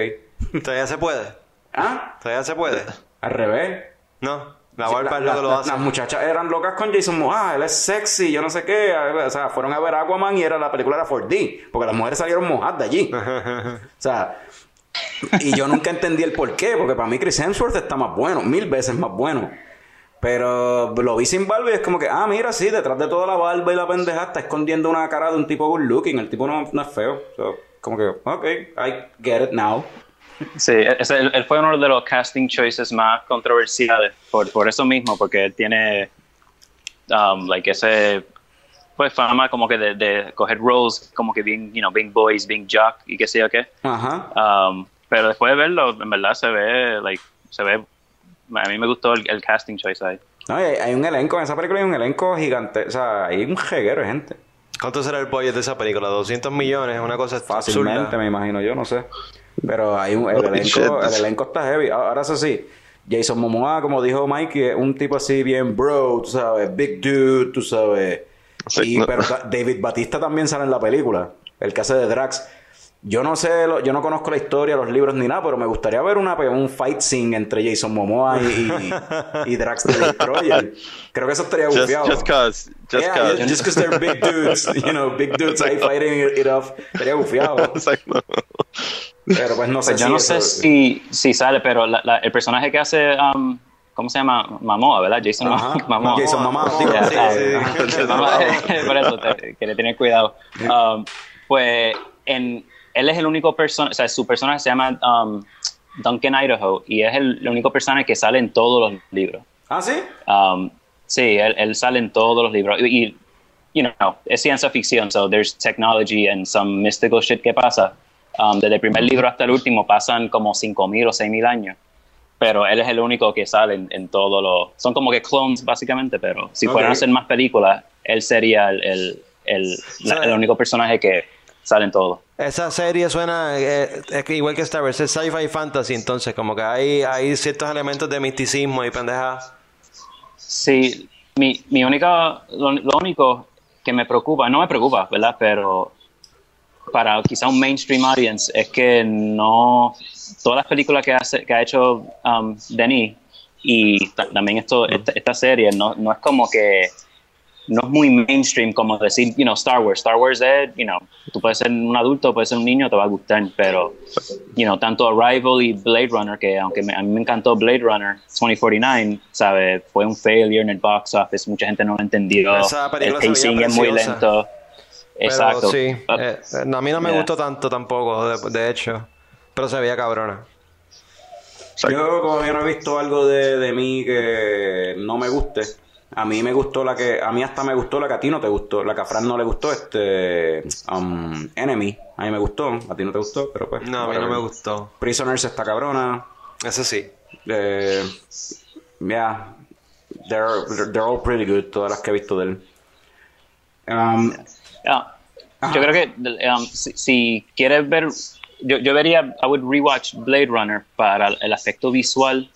Todavía se puede. Ah, Todavía se puede. al revés. No. La La- lo hace. Las muchachas eran locas con Jason Momoa. Ah, él es sexy, yo no sé qué. O sea, fueron a ver Aquaman y era la película era 4D. Porque las mujeres salieron mojadas de allí. O sea, y yo nunca entendí el por qué. Porque para mí Chris Hemsworth está más bueno, mil veces más bueno. Pero lo vi sin barba y es como que, ah, mira, sí, detrás de toda la barba y la pendeja está escondiendo una cara de un tipo good looking. El tipo no, no es feo. So, como que, ok, I get it now. Sí, ese- él, él fue uno de los casting choices más controversiales por, por eso mismo, porque él tiene um, like ese pues fama como que de, de coger roles como que bien, you know, being boys, being jock y qué sé yo qué. Ajá. Um, pero después de verlo, en verdad se ve, like, se ve, a mí me gustó el, el casting choice ahí. No, y hay, hay un elenco, en esa película hay un elenco gigante. O sea, hay un jeguero de gente. ¿Cuánto será el budget de esa película? 200 millones, una cosa Fácilmente, absurda. me imagino yo, no sé. Pero hay un, el, Holy elenco, shit. el elenco está heavy. Ah, Ahora eso sí, Jason Momoa, como dijo Mikey, es un tipo así bien bro, tú sabes, big dude, tú sabes. Sí, Y, no. pero David Batista también sale en la película, el que hace de Drax. Yo no sé, lo- yo no conozco la historia, los libros ni nada, pero me gustaría ver una, un fight scene entre Jason Momoa y, y, y Drax the Destroyer. Creo que eso estaría Just, bufiado. just cause, just yeah, cause. just because they're big dudes, you know, big dudes ahí fighting it, it off. Estaría bufiado. Exacto. Pero pues no sé Pues yo si no eso- sé si, si sale, pero la- la- el personaje que hace, um, ¿cómo se llama? Mamoa, ¿verdad? Jason Ajá. Mamoa. Jason Ya, sí, sí. Mamoa, Por eso, te- quería tener cuidado. Um, pues en, él es el único persona, o sea, su personaje se llama um, Duncan Idaho y es el, el único personaje que sale en todos los libros. ¿Ah, sí? Um, sí, él, él sale en todos los libros. Y, y, you know, es ciencia ficción, so there's technology and some mystical shit que pasa. Um, desde el primer libro hasta el último pasan como 5.000 o 6.000 años. Pero él es el único que sale en, en todos los... Son como que clones, básicamente, pero si Ok. fueran a hacer más películas, él sería el, el, el, la- el único personaje que sale en todo. Esa serie suena eh, es que igual que Star Wars, es sci-fi fantasy, entonces como que hay, hay ciertos elementos de misticismo y pendeja. Sí, mi, mi única, lo, lo único que me preocupa, no me preocupa, ¿verdad? Pero para quizá un mainstream audience es que no, todas las películas que, hace, que ha hecho um, Denis y ta- también esto, esta, esta serie no, no es como que, no es muy mainstream como decir, you know, Star Wars. Star Wars es, you know, tú puedes ser un adulto, puedes ser un niño, te va a gustar, pero, you know, tanto Arrival y Blade Runner, que aunque me- a mí me encantó Blade Runner 2049, ¿sabes? Fue un failure en el box office, mucha gente no lo entendió, Esa el pacing es muy lento. Pero Exacto. sí, Uh, eh, eh, a mí no me yeah. gustó tanto tampoco, de, de hecho. Pero se veía cabrona. Yo como yo no he visto algo de, de mí que no me guste. A mí me gustó la que... A mí hasta me gustó la que a ti no te gustó. La que a Fran no le gustó, este... um, Enemy. A mí me gustó. A ti no te gustó, pero pues... No, a mí no me gustó. Prisoners está cabrona. Eso sí. Eh, yeah. They're, they're all pretty good, todas las que he visto de él. Um, Ah, yo creo que um, si, si quieres ver, yo, yo vería, I would rewatch Blade Runner para el efecto visual,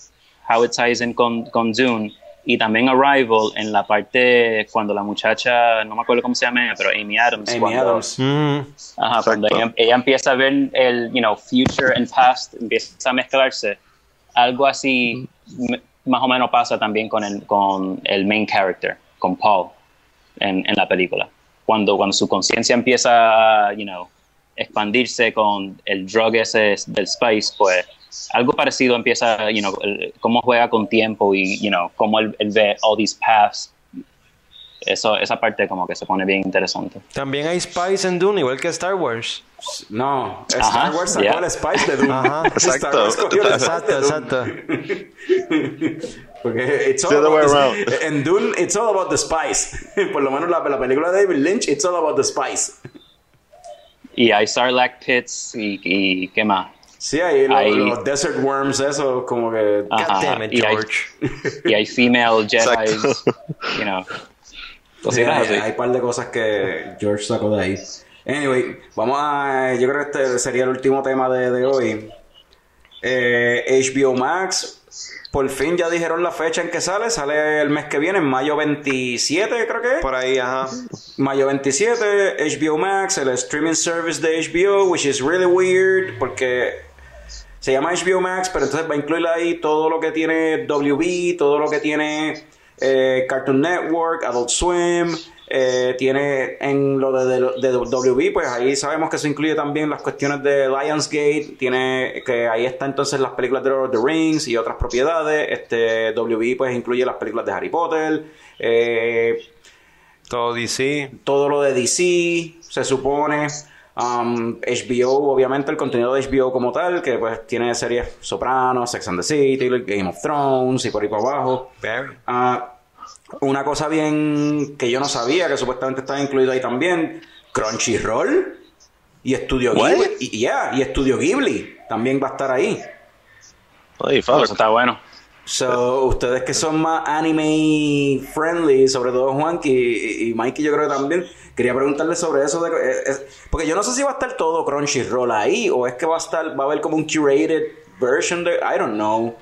how it ties in con, con Dune, y también Arrival en la parte cuando la muchacha, no me acuerdo cómo se llama, ella, pero Amy Adams. Amy cuando, Adams. Mm. Ajá, cuando ella, ella empieza a ver el, you know, future and past, empieza a mezclarse. Algo así m- más o menos pasa también con el, con el main character, con Paul, en, en la película. Cuando, cuando su conciencia empieza a, you know, expandirse con el drug ese del spice, pues algo parecido empieza, you know, el- cómo juega con tiempo y, you know, cómo él, él ve all these paths. Eso, esa parte como que se pone bien interesante. También hay Spice en Dune, igual que Star Wars. No, Star Ajá, Wars sacó yeah. el Spice de. Ajá. Star Exacto. Exacto, exacto. Porque it's all The other about way the- around. en Dune, it's all about the spice. Por lo menos la, la película de David Lynch, it's all about the spice. Y hay Sarlacc Pits y, y ¿qué más? Sí, hay los, Hay- los desert worms, eso como que... Ajá, God damn it, y hay- George. Y hay female Jedi, you know. Sí, hay, así. hay un par de cosas que George sacó de ahí. Anyway, vamos a. Yo creo que este sería el último tema de, de hoy. Eh, HBO Max. Por fin ya dijeron la fecha en que sale. Sale el mes que viene, en mayo 27, creo que. Por ahí, ajá. Mayo 27, HBO Max, el streaming service de HBO, which is really weird porque se llama HBO Max, pero entonces va a incluir ahí todo lo que tiene WB, todo lo que tiene eh, Cartoon Network, Adult Swim, eh, tiene en lo de, de- de WB, pues ahí sabemos que se incluye también las cuestiones de Lionsgate, tiene que ahí está entonces las películas de Lord of the Rings y otras propiedades, este WB pues incluye las películas de Harry Potter, eh, Todo DC. todo lo de DC, se supone. Um, HBO, obviamente, el contenido de HBO como tal, que pues tiene series Sopranos, Sex and the City, Game of Thrones y por ahí para abajo. Ah, una cosa bien que yo no sabía, que supuestamente estaba incluido ahí también, Crunchyroll y Estudio? Ghibli. Y, yeah, y Estudio Ghibli también va a estar ahí. Oye, Eso fuck. está bueno. So, ustedes que son más anime friendly, sobre todo Juanqui y, y Mikey, yo creo que también, quería preguntarle sobre eso. De, eh, porque yo no sé si va a estar todo Crunchyroll ahí o es que va a estar, va a haber como un curated version de. I don't know.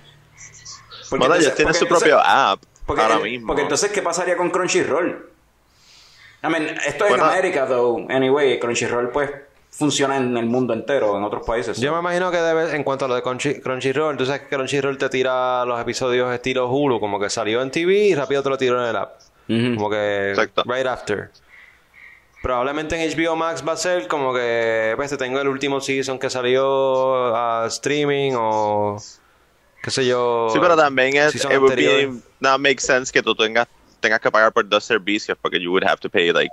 Porque Bueno, ellos tienen su propio app porque, ahora mismo. porque entonces, ¿qué pasaría con Crunchyroll? I mean, esto es Bueno. en América, though. Anyway, Crunchyroll, pues, funciona en el mundo entero, en otros países. Yo me imagino que debe, en cuanto a lo de Crunchy- Crunchyroll, tú sabes que Crunchyroll te tira los episodios estilo Hulu, como que salió en TV y rápido te lo tiró en el app. Como que Exacto. right after. Probablemente en HBO Max va a ser como que, pues te tengo el último season que salió a streaming o qué sé yo. Sí, pero también es, season it would be, not make sense que tú tengas, tengas que pagar por dos servicios porque you would have to pay like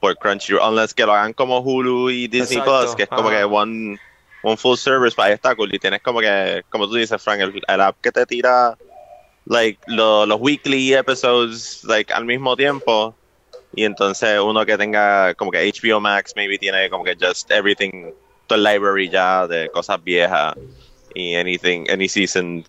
por Crunchyroll unless que lo hagan como Hulu y Disney Exacto, Plus que es como ajá. que one, one full service para ahí está cool. Y tienes como que como tú dices Frank el, el app que te tira like lo- los weekly episodes like al mismo tiempo. Y entonces uno que tenga como que HBO Max maybe tiene como que just everything todo el library ya de cosas viejas y anything any season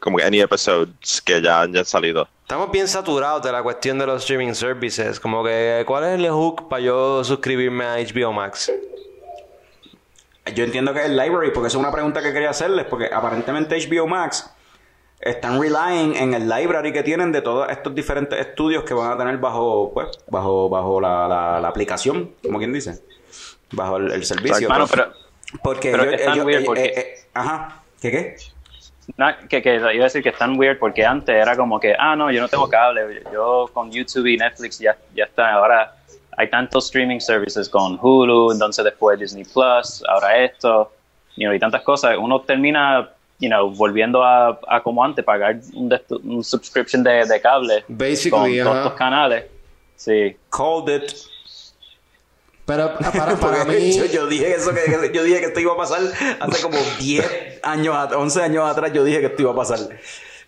como que any episodes que ya han salido Estamos bien saturados de la cuestión de los streaming services. Como que, ¿cuál es el hook para yo suscribirme a HBO Max? Yo entiendo que es el library, porque esa es una pregunta que quería hacerles, porque aparentemente HBO Max están relying en el library que tienen de todos estos diferentes estudios que van a tener bajo, pues, bajo, bajo la, la, la aplicación, como quien dice, bajo el, el servicio. Pero porque pero ellos- tan ellos- eh, porque- eh, eh, ajá, ¿qué qué? No, que, que iba a decir que es tan weird porque antes era como que, ah, no, yo no tengo cable, yo con YouTube y Netflix ya, ya está, ahora hay tantos streaming services con Hulu, entonces después Disney Plus, ahora esto, you know, y tantas cosas, uno termina, you know, volviendo a, a como antes, pagar un, de- un subscription de, de cable Basically, con todos ajá. estos canales. Sí, Called it. Pero para, para Porque mí, yo, yo dije eso que, yo dije que esto iba a pasar hace como 10 años, at- 11 años atrás, yo dije que esto iba a pasar.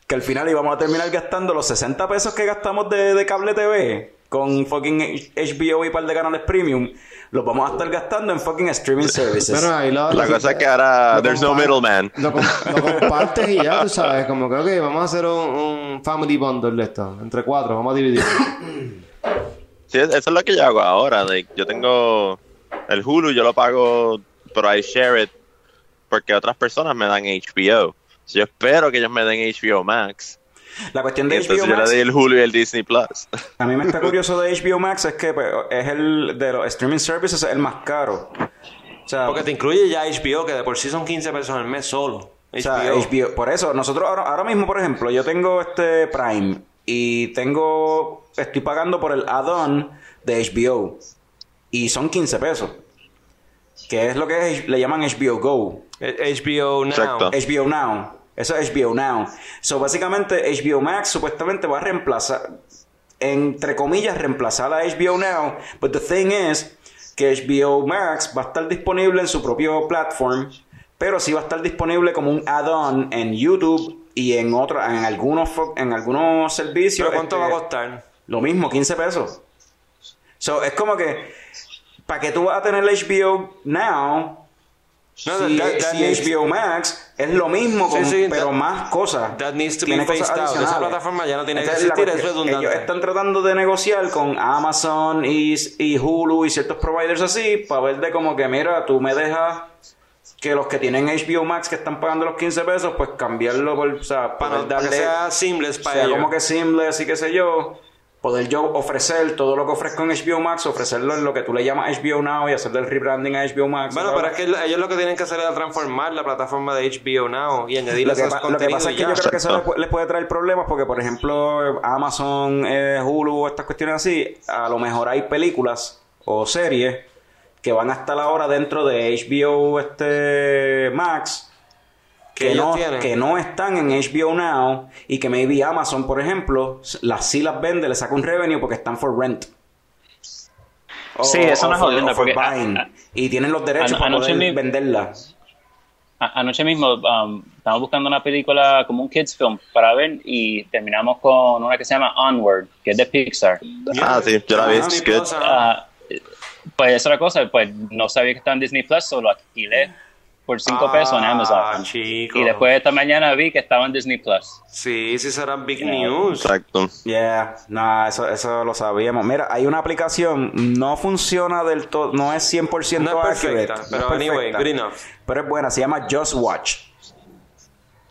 Que al final íbamos a terminar gastando los 60 pesos que gastamos de, de cable TV con fucking HBO y par de canales premium, los vamos a estar gastando en fucking streaming services. bueno, ahí lo, La lo- cosa es que ahora there's no middleman. Lo, lo compartes y ya, tú sabes, como que, ok, vamos a hacer un, un family bundle de esto, entre cuatro, vamos a dividir. Sí, eso es lo que yo hago ahora. like, yo tengo el Hulu, yo lo pago, pero I share it porque otras personas me dan HBO. So, yo espero que ellos me den HBO Max. La cuestión de entonces HBO yo le Max, di el Hulu y el Disney Plus. a mí me está curioso de HBO Max es que pues, es el de los streaming services el más caro. O sea, Porque te incluye ya HBO, que de por sí son 15 pesos al mes solo. O sea, HBO. HBO. Por eso, nosotros ahora, ahora mismo, por ejemplo, yo tengo este Prime y tengo, estoy pagando por el add-on de HBO y son 15 pesos. Que es lo que es- le llaman HBO Go. Eh, HBO Now. Exacto. HBO Now. Eso es HBO Now. So, básicamente, HBO Max supuestamente va a reemplazar, entre comillas, reemplazar a HBO Now. But the thing is que HBO Max va a estar disponible en su propio platform, pero sí va a estar disponible como un add-on en YouTube y en otros, en algunos, en algunos servicios. ¿Pero cuánto este, va a costar? Lo mismo, 15 pesos. So, es como que, ¿para qué tú vas a tener HBO Now? No, si that- that si needs- HBO Max es lo mismo, Sí, con- sí, pero that- más cosas. that needs to Tiene be cosas. Esa plataforma ya no tiene que Entonces, la existir, es cuestión- redundante. Ellos están tratando de negociar con Amazon y, y Hulu y ciertos providers así para ver de como que, mira, tú me dejas que los que tienen HBO Max que están pagando los 15 pesos, pues cambiarlo por, o sea, Para no- que darle- sea seamless para sea ellos. como que seamless y qué sé yo, poder yo ofrecer todo lo que ofrezco en HBO Max, ofrecerlo en lo que tú le llamas HBO Now y hacerle el rebranding a HBO Max. Bueno, pero es que ellos lo que tienen que hacer es transformar la plataforma de HBO Now y añadirle Lo que, esos lo que pasa es que ya. yo creo que eso les puede traer problemas porque, por ejemplo, Amazon, eh, Hulu, estas cuestiones así, a lo mejor hay películas o series que van a estar ahora dentro de HBO este Max Que no, tienen. que no están en HBO Now y que maybe Amazon, por ejemplo, las sí las vende, le saca un revenue porque están for rent. O- Sí, eso no es jodiendo, porque a- buying. a- y tienen los derechos ano- para poder mi- venderlas. A- Anoche mismo um, estábamos buscando una película como un kids film para ver y terminamos con una que se llama Onward, que es de Pixar. Ah, sí, yo la vi. Disney good. Ah, pues esa es la cosa, pues no sabía que estaba en Disney Plus, solo alquilé por 5 Ah, pesos en Amazon. chico. Y después esta mañana vi que estaba en Disney Plus. Sí, sí será big news. Exacto. Yeah, no, eso, eso lo sabíamos. Mira, hay una aplicación, no funciona del todo, no es 100% No es accurate, perfecta, no es pero anyway, good enough. Pero es buena, se llama Just Watch.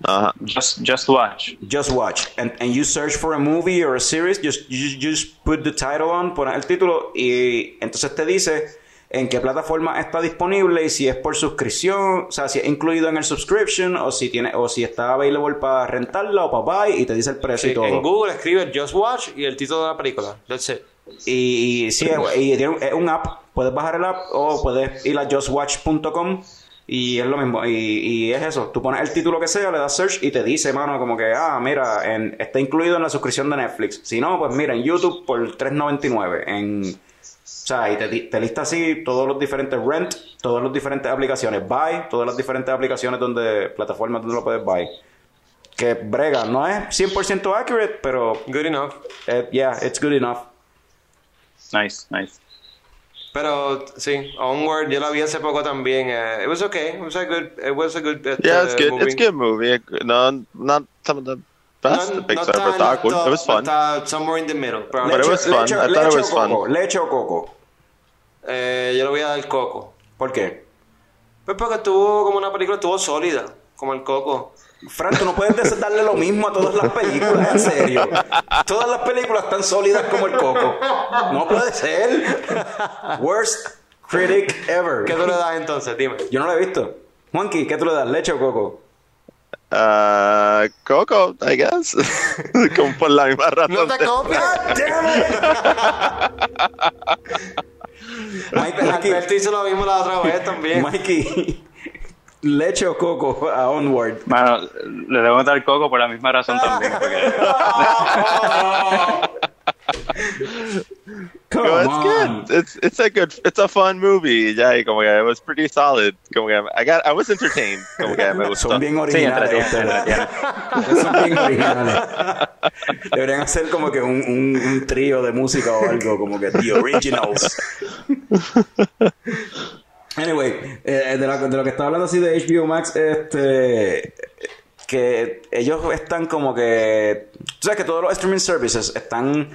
Ajá. Just, just watch. Just Watch. And, and you search for a movie or a series, just, you just put the title on, pones el título y entonces te dice en qué plataforma está disponible y si es por suscripción, o sea, si es incluido en el subscription o si tiene o si está available para rentarla o para buy y te dice el precio Sí, y todo. en Google escribe Just Watch y el título de la película. That's it. Y, y sí, es- y tiene un- es un app. Puedes bajar el app o puedes ir a justwatch.com y es lo mismo. Y, y es eso. Tú pones el título que sea, le das search y te dice, mano, como que, ah, mira, en- está incluido en la suscripción de Netflix. Si no, pues mira, en YouTube por $3.99. En, o sea, y te, te lista así todos los diferentes rent, todas las diferentes aplicaciones buy, todas las diferentes aplicaciones donde, plataformas donde lo puedes buy. Que brega, no es 100% accurate, pero, Good enough. eh, yeah, it's good enough. Nice, nice. Pero sí, Onward yo la vi hace poco también. eh, it was okay. It was a good. It was a good. uh, Yeah, it's good. movie. It's a good movie. No, not some of the best Not- Pixar, not but It was fun. somewhere in the middle. Pero But it was fun. I thought it leche was o coco, fun. Leche o coco. eh, yo le voy a dar coco. ¿Por qué? Pues porque estuvo como una película, estuvo sólida, como el coco. Fran, tú no puedes des- darle lo mismo a todas las películas, en serio. Todas las películas están sólidas como el coco. No puede ser. Worst critic ever. ¿Qué tú le das entonces? Dime. Yo no la he visto. Juanqui, ¿qué tú le das? ¿Leche o coco? Uh, Coco, I guess. Como por la misma razón. ¡No te copies! Mike- Mikey, hizo lo mismo la otra vez también. Mikey, ¿leche o coco a Onward? Bueno, le debo dar coco por la misma razón también. Porque... Come No, it's on. good. It's it's a good. It's a fun movie. Ya, y como que it was pretty solid. Como que I got. I was entertained. Como que me gustó. Son bien Sí, originales entretiene. Son bien originales. Deberían hacer como que un, un, un trío de música o algo, como que The Originals. Anyway, eh, de, la- de lo que estaba hablando así de HBO Max, este que ellos están como que. Tú sabes que todos los streaming services están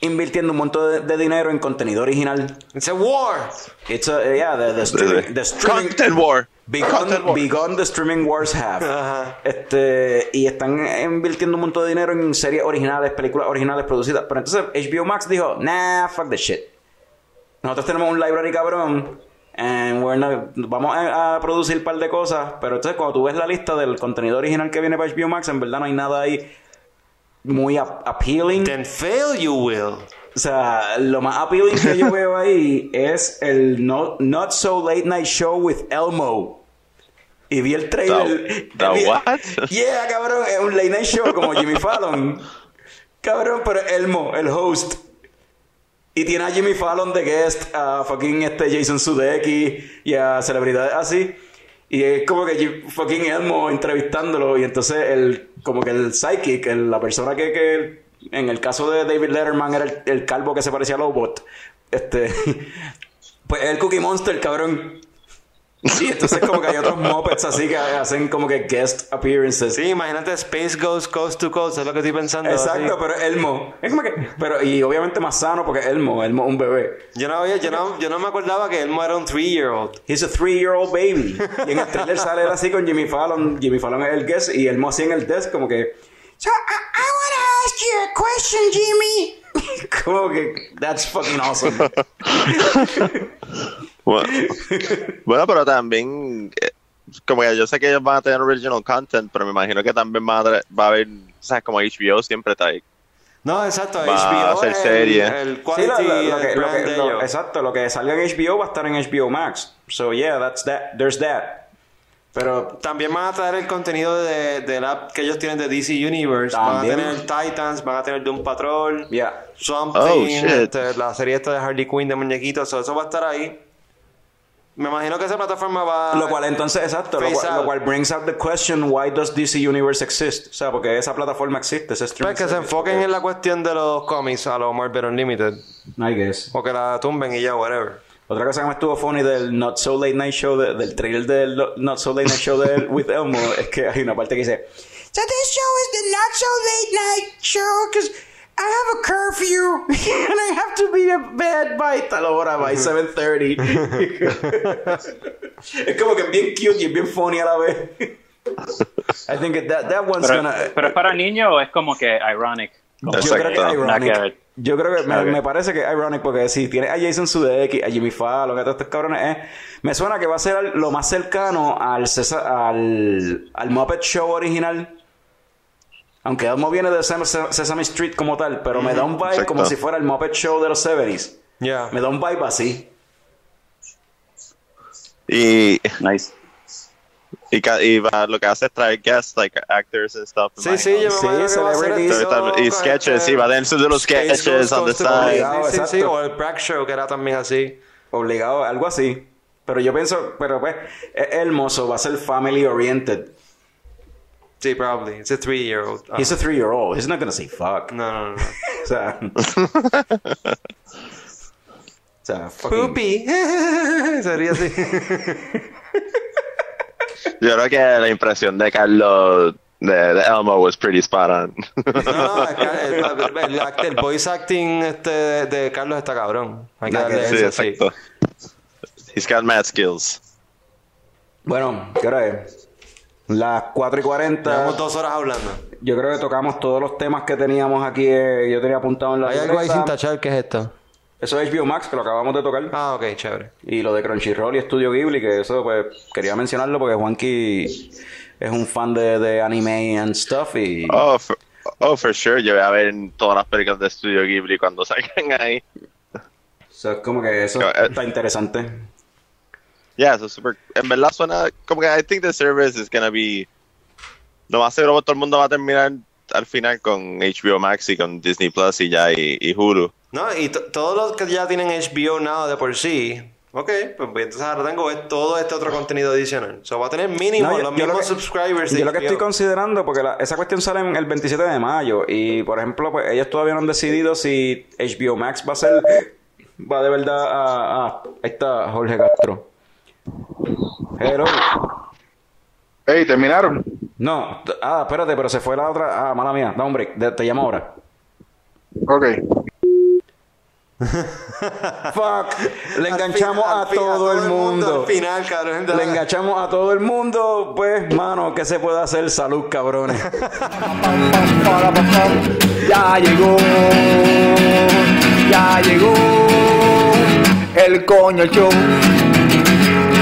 invirtiendo un montón de, de dinero en contenido original. It's a war. It's a, yeah, the, the streaming, the streaming, Content war. Begone, Begone the Streaming Wars Have. Ajá. Este, y están invirtiendo un montón de dinero en series originales, películas originales producidas. Pero entonces HBO Max dijo, nah, fuck the shit. Nosotros tenemos un library cabrón. And we're not- vamos a, a producir un par de cosas. Pero entonces cuando tú ves la lista del contenido original que viene para HBO Max, en verdad no hay nada ahí muy ap- appealing. Then fail you will. O sea, lo más appealing que yo veo ahí es el Not, Not So Late Night Show with Elmo. Y vi el trailer. The- the Vi- what? Yeah, cabrón, es un late night show como Jimmy Fallon. Cabrón, pero Elmo, el host. Y tiene a Jimmy Fallon de guest, a fucking este Jason Sudeikis y a celebridades así. Y es como que fucking Elmo entrevistándolo y entonces el como que el psychic, la persona que, que en el caso de David Letterman era el, el calvo que se parecía a Lobot. Este pues es el Cookie Monster, cabrón. Y entonces como que hay otros Muppets así que hacen como que guest appearances. Sí, imagínate Space Ghost Coast to Coast, es lo que estoy pensando. Exacto, así. pero Elmo. Es como que, pero, y obviamente más sano porque Elmo, Elmo es un bebé. Yo no, había- yo, no, yo no me acordaba que Elmo era un three-year-old. He's a three-year-old baby. Y en el trailer sale él así con Jimmy Fallon. Jimmy Fallon es el guest y Elmo así en el desk como que... So, I, I want to ask you a question, Jimmy. como que, that's fucking awesome. Bueno, bueno, pero también, eh, como que yo sé que ellos van a tener original content, pero me imagino que también va a, tra- va a haber, o sea, como HBO siempre está ahí. No, exacto, Va a HBO hacer es serie. El, exacto, lo que salga en HBO va a estar en HBO Max. So yeah, that's that. There's that. Pero También van a traer el contenido de, del app que ellos tienen de DC Universe. También. Van a tener Titans, van a tener Doom Patrol, yeah. Swamp Oh, este, la serie esta de Harley Quinn de muñequitos, so, eso va a estar ahí. Me imagino que esa plataforma va Lo cual entonces, exacto, lo cual, lo cual brings up the question, why does DC Universe exist? O sea, porque esa plataforma existe, ese streaming Pues que se enfoquen en la cuestión de los cómics a los Marvel Unlimited. I guess. O que la tumben y ya, whatever. Otra cosa que me estuvo funny del Not So Late Night Show, de- del trailer del Not So Late Night Show de With Elmo, es que hay una parte que dice, So this show is the Not So Late Night Show, because I have a curfew, and I have to be in bed by tal hora, by 7.30. es como que es bien cute y es bien funny a la vez. I think that, that one's Pero, gonna... pero es para niños o es como que ironic. Como Yo creo que ironic. ver. Yo creo que me, Ok. me parece que es ironic porque si tienes a Jason Sudeikis, a Jimmy Fallon, a todos estos cabrones, eh, me suena que va a ser lo más cercano al, Cesa- al, al Muppet Show original. Aunque Elmo viene de Sesame Street como tal, pero me da un vibe Exacto. como si fuera el Muppet Show de los 70s. Ya. Me da un vibe así. Y, Nice. y, y va, lo que hace es traer guests, like actors and stuff. Sí, sí, yo me Sí, imagino que va a ser celebrities. y sketches, sí, va sus little Space sketches on the side. Obligado, Sí, sí, o el Bragg Show que era también así. Obligado, algo así. Pero yo pienso, pero pues, es hermoso, va a ser family oriented. Sí, probably. It's a three-year-old. Ah. He's a three-year-old. He's not gonna say fuck. No, no, no. O sea. o sea, fucking- Poopy. Sería así. Yo creo que la impresión de Carlos de, de Elmo was pretty spot on. No, que el, el- el act- el voice acting este de, de Carlos está cabrón. Hay que darle sí, ese, sí. exacto. He's got mad skills. Bueno, ¿qué hora es? Las 4 y 40. Llevamos dos horas hablando. Yo creo que tocamos todos los temas que teníamos aquí. eh, yo tenía apuntado en la ¿Hay algo ahí sin tachar? ¿Qué es esto? Eso es HBO Max, que lo acabamos de tocar. Ah, ok, chévere. Y lo de Crunchyroll y Studio Ghibli, que eso, pues, quería mencionarlo porque Juanqui es un fan de, de anime and stuff. Y Oh, for, oh, for sure. Yo voy a ver todas las películas de Studio Ghibli cuando salgan ahí. eso es como que eso Eh, está interesante. Yeah, eso es super. En verdad suena como que I think the service is gonna be. Lo más seguro todo el mundo va a terminar al final con HBO Max y con Disney Plus y ya y, y Hulu. No, y to- todos los que ya tienen HBO Now de por sí. Ok, pues entonces ahora tengo es- todo este otro contenido adicional. O sea, va a tener mínimo No, yo- los yo lo mismos que- subscribers de Yo lo que estoy considerando, porque la- esa cuestión sale en el 27 de mayo y, por ejemplo, pues ellos todavía no han decidido si HBO Max va a ser, va de verdad a... a- ahí está Jorge Castro. Hello. Hey, ¿terminaron? No, ah, espérate, pero se fue la otra... Ah, mala mía, da un break, de- te llamo ahora. Ok. Fuck. Le enganchamos Al a todo el mundo. Al final, cabrón. Le enganchamos a todo el mundo. Pues, mano, ¿qué se puede hacer? Salud, cabrones. Ya llegó, ya llegó el coño show,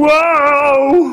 Wow!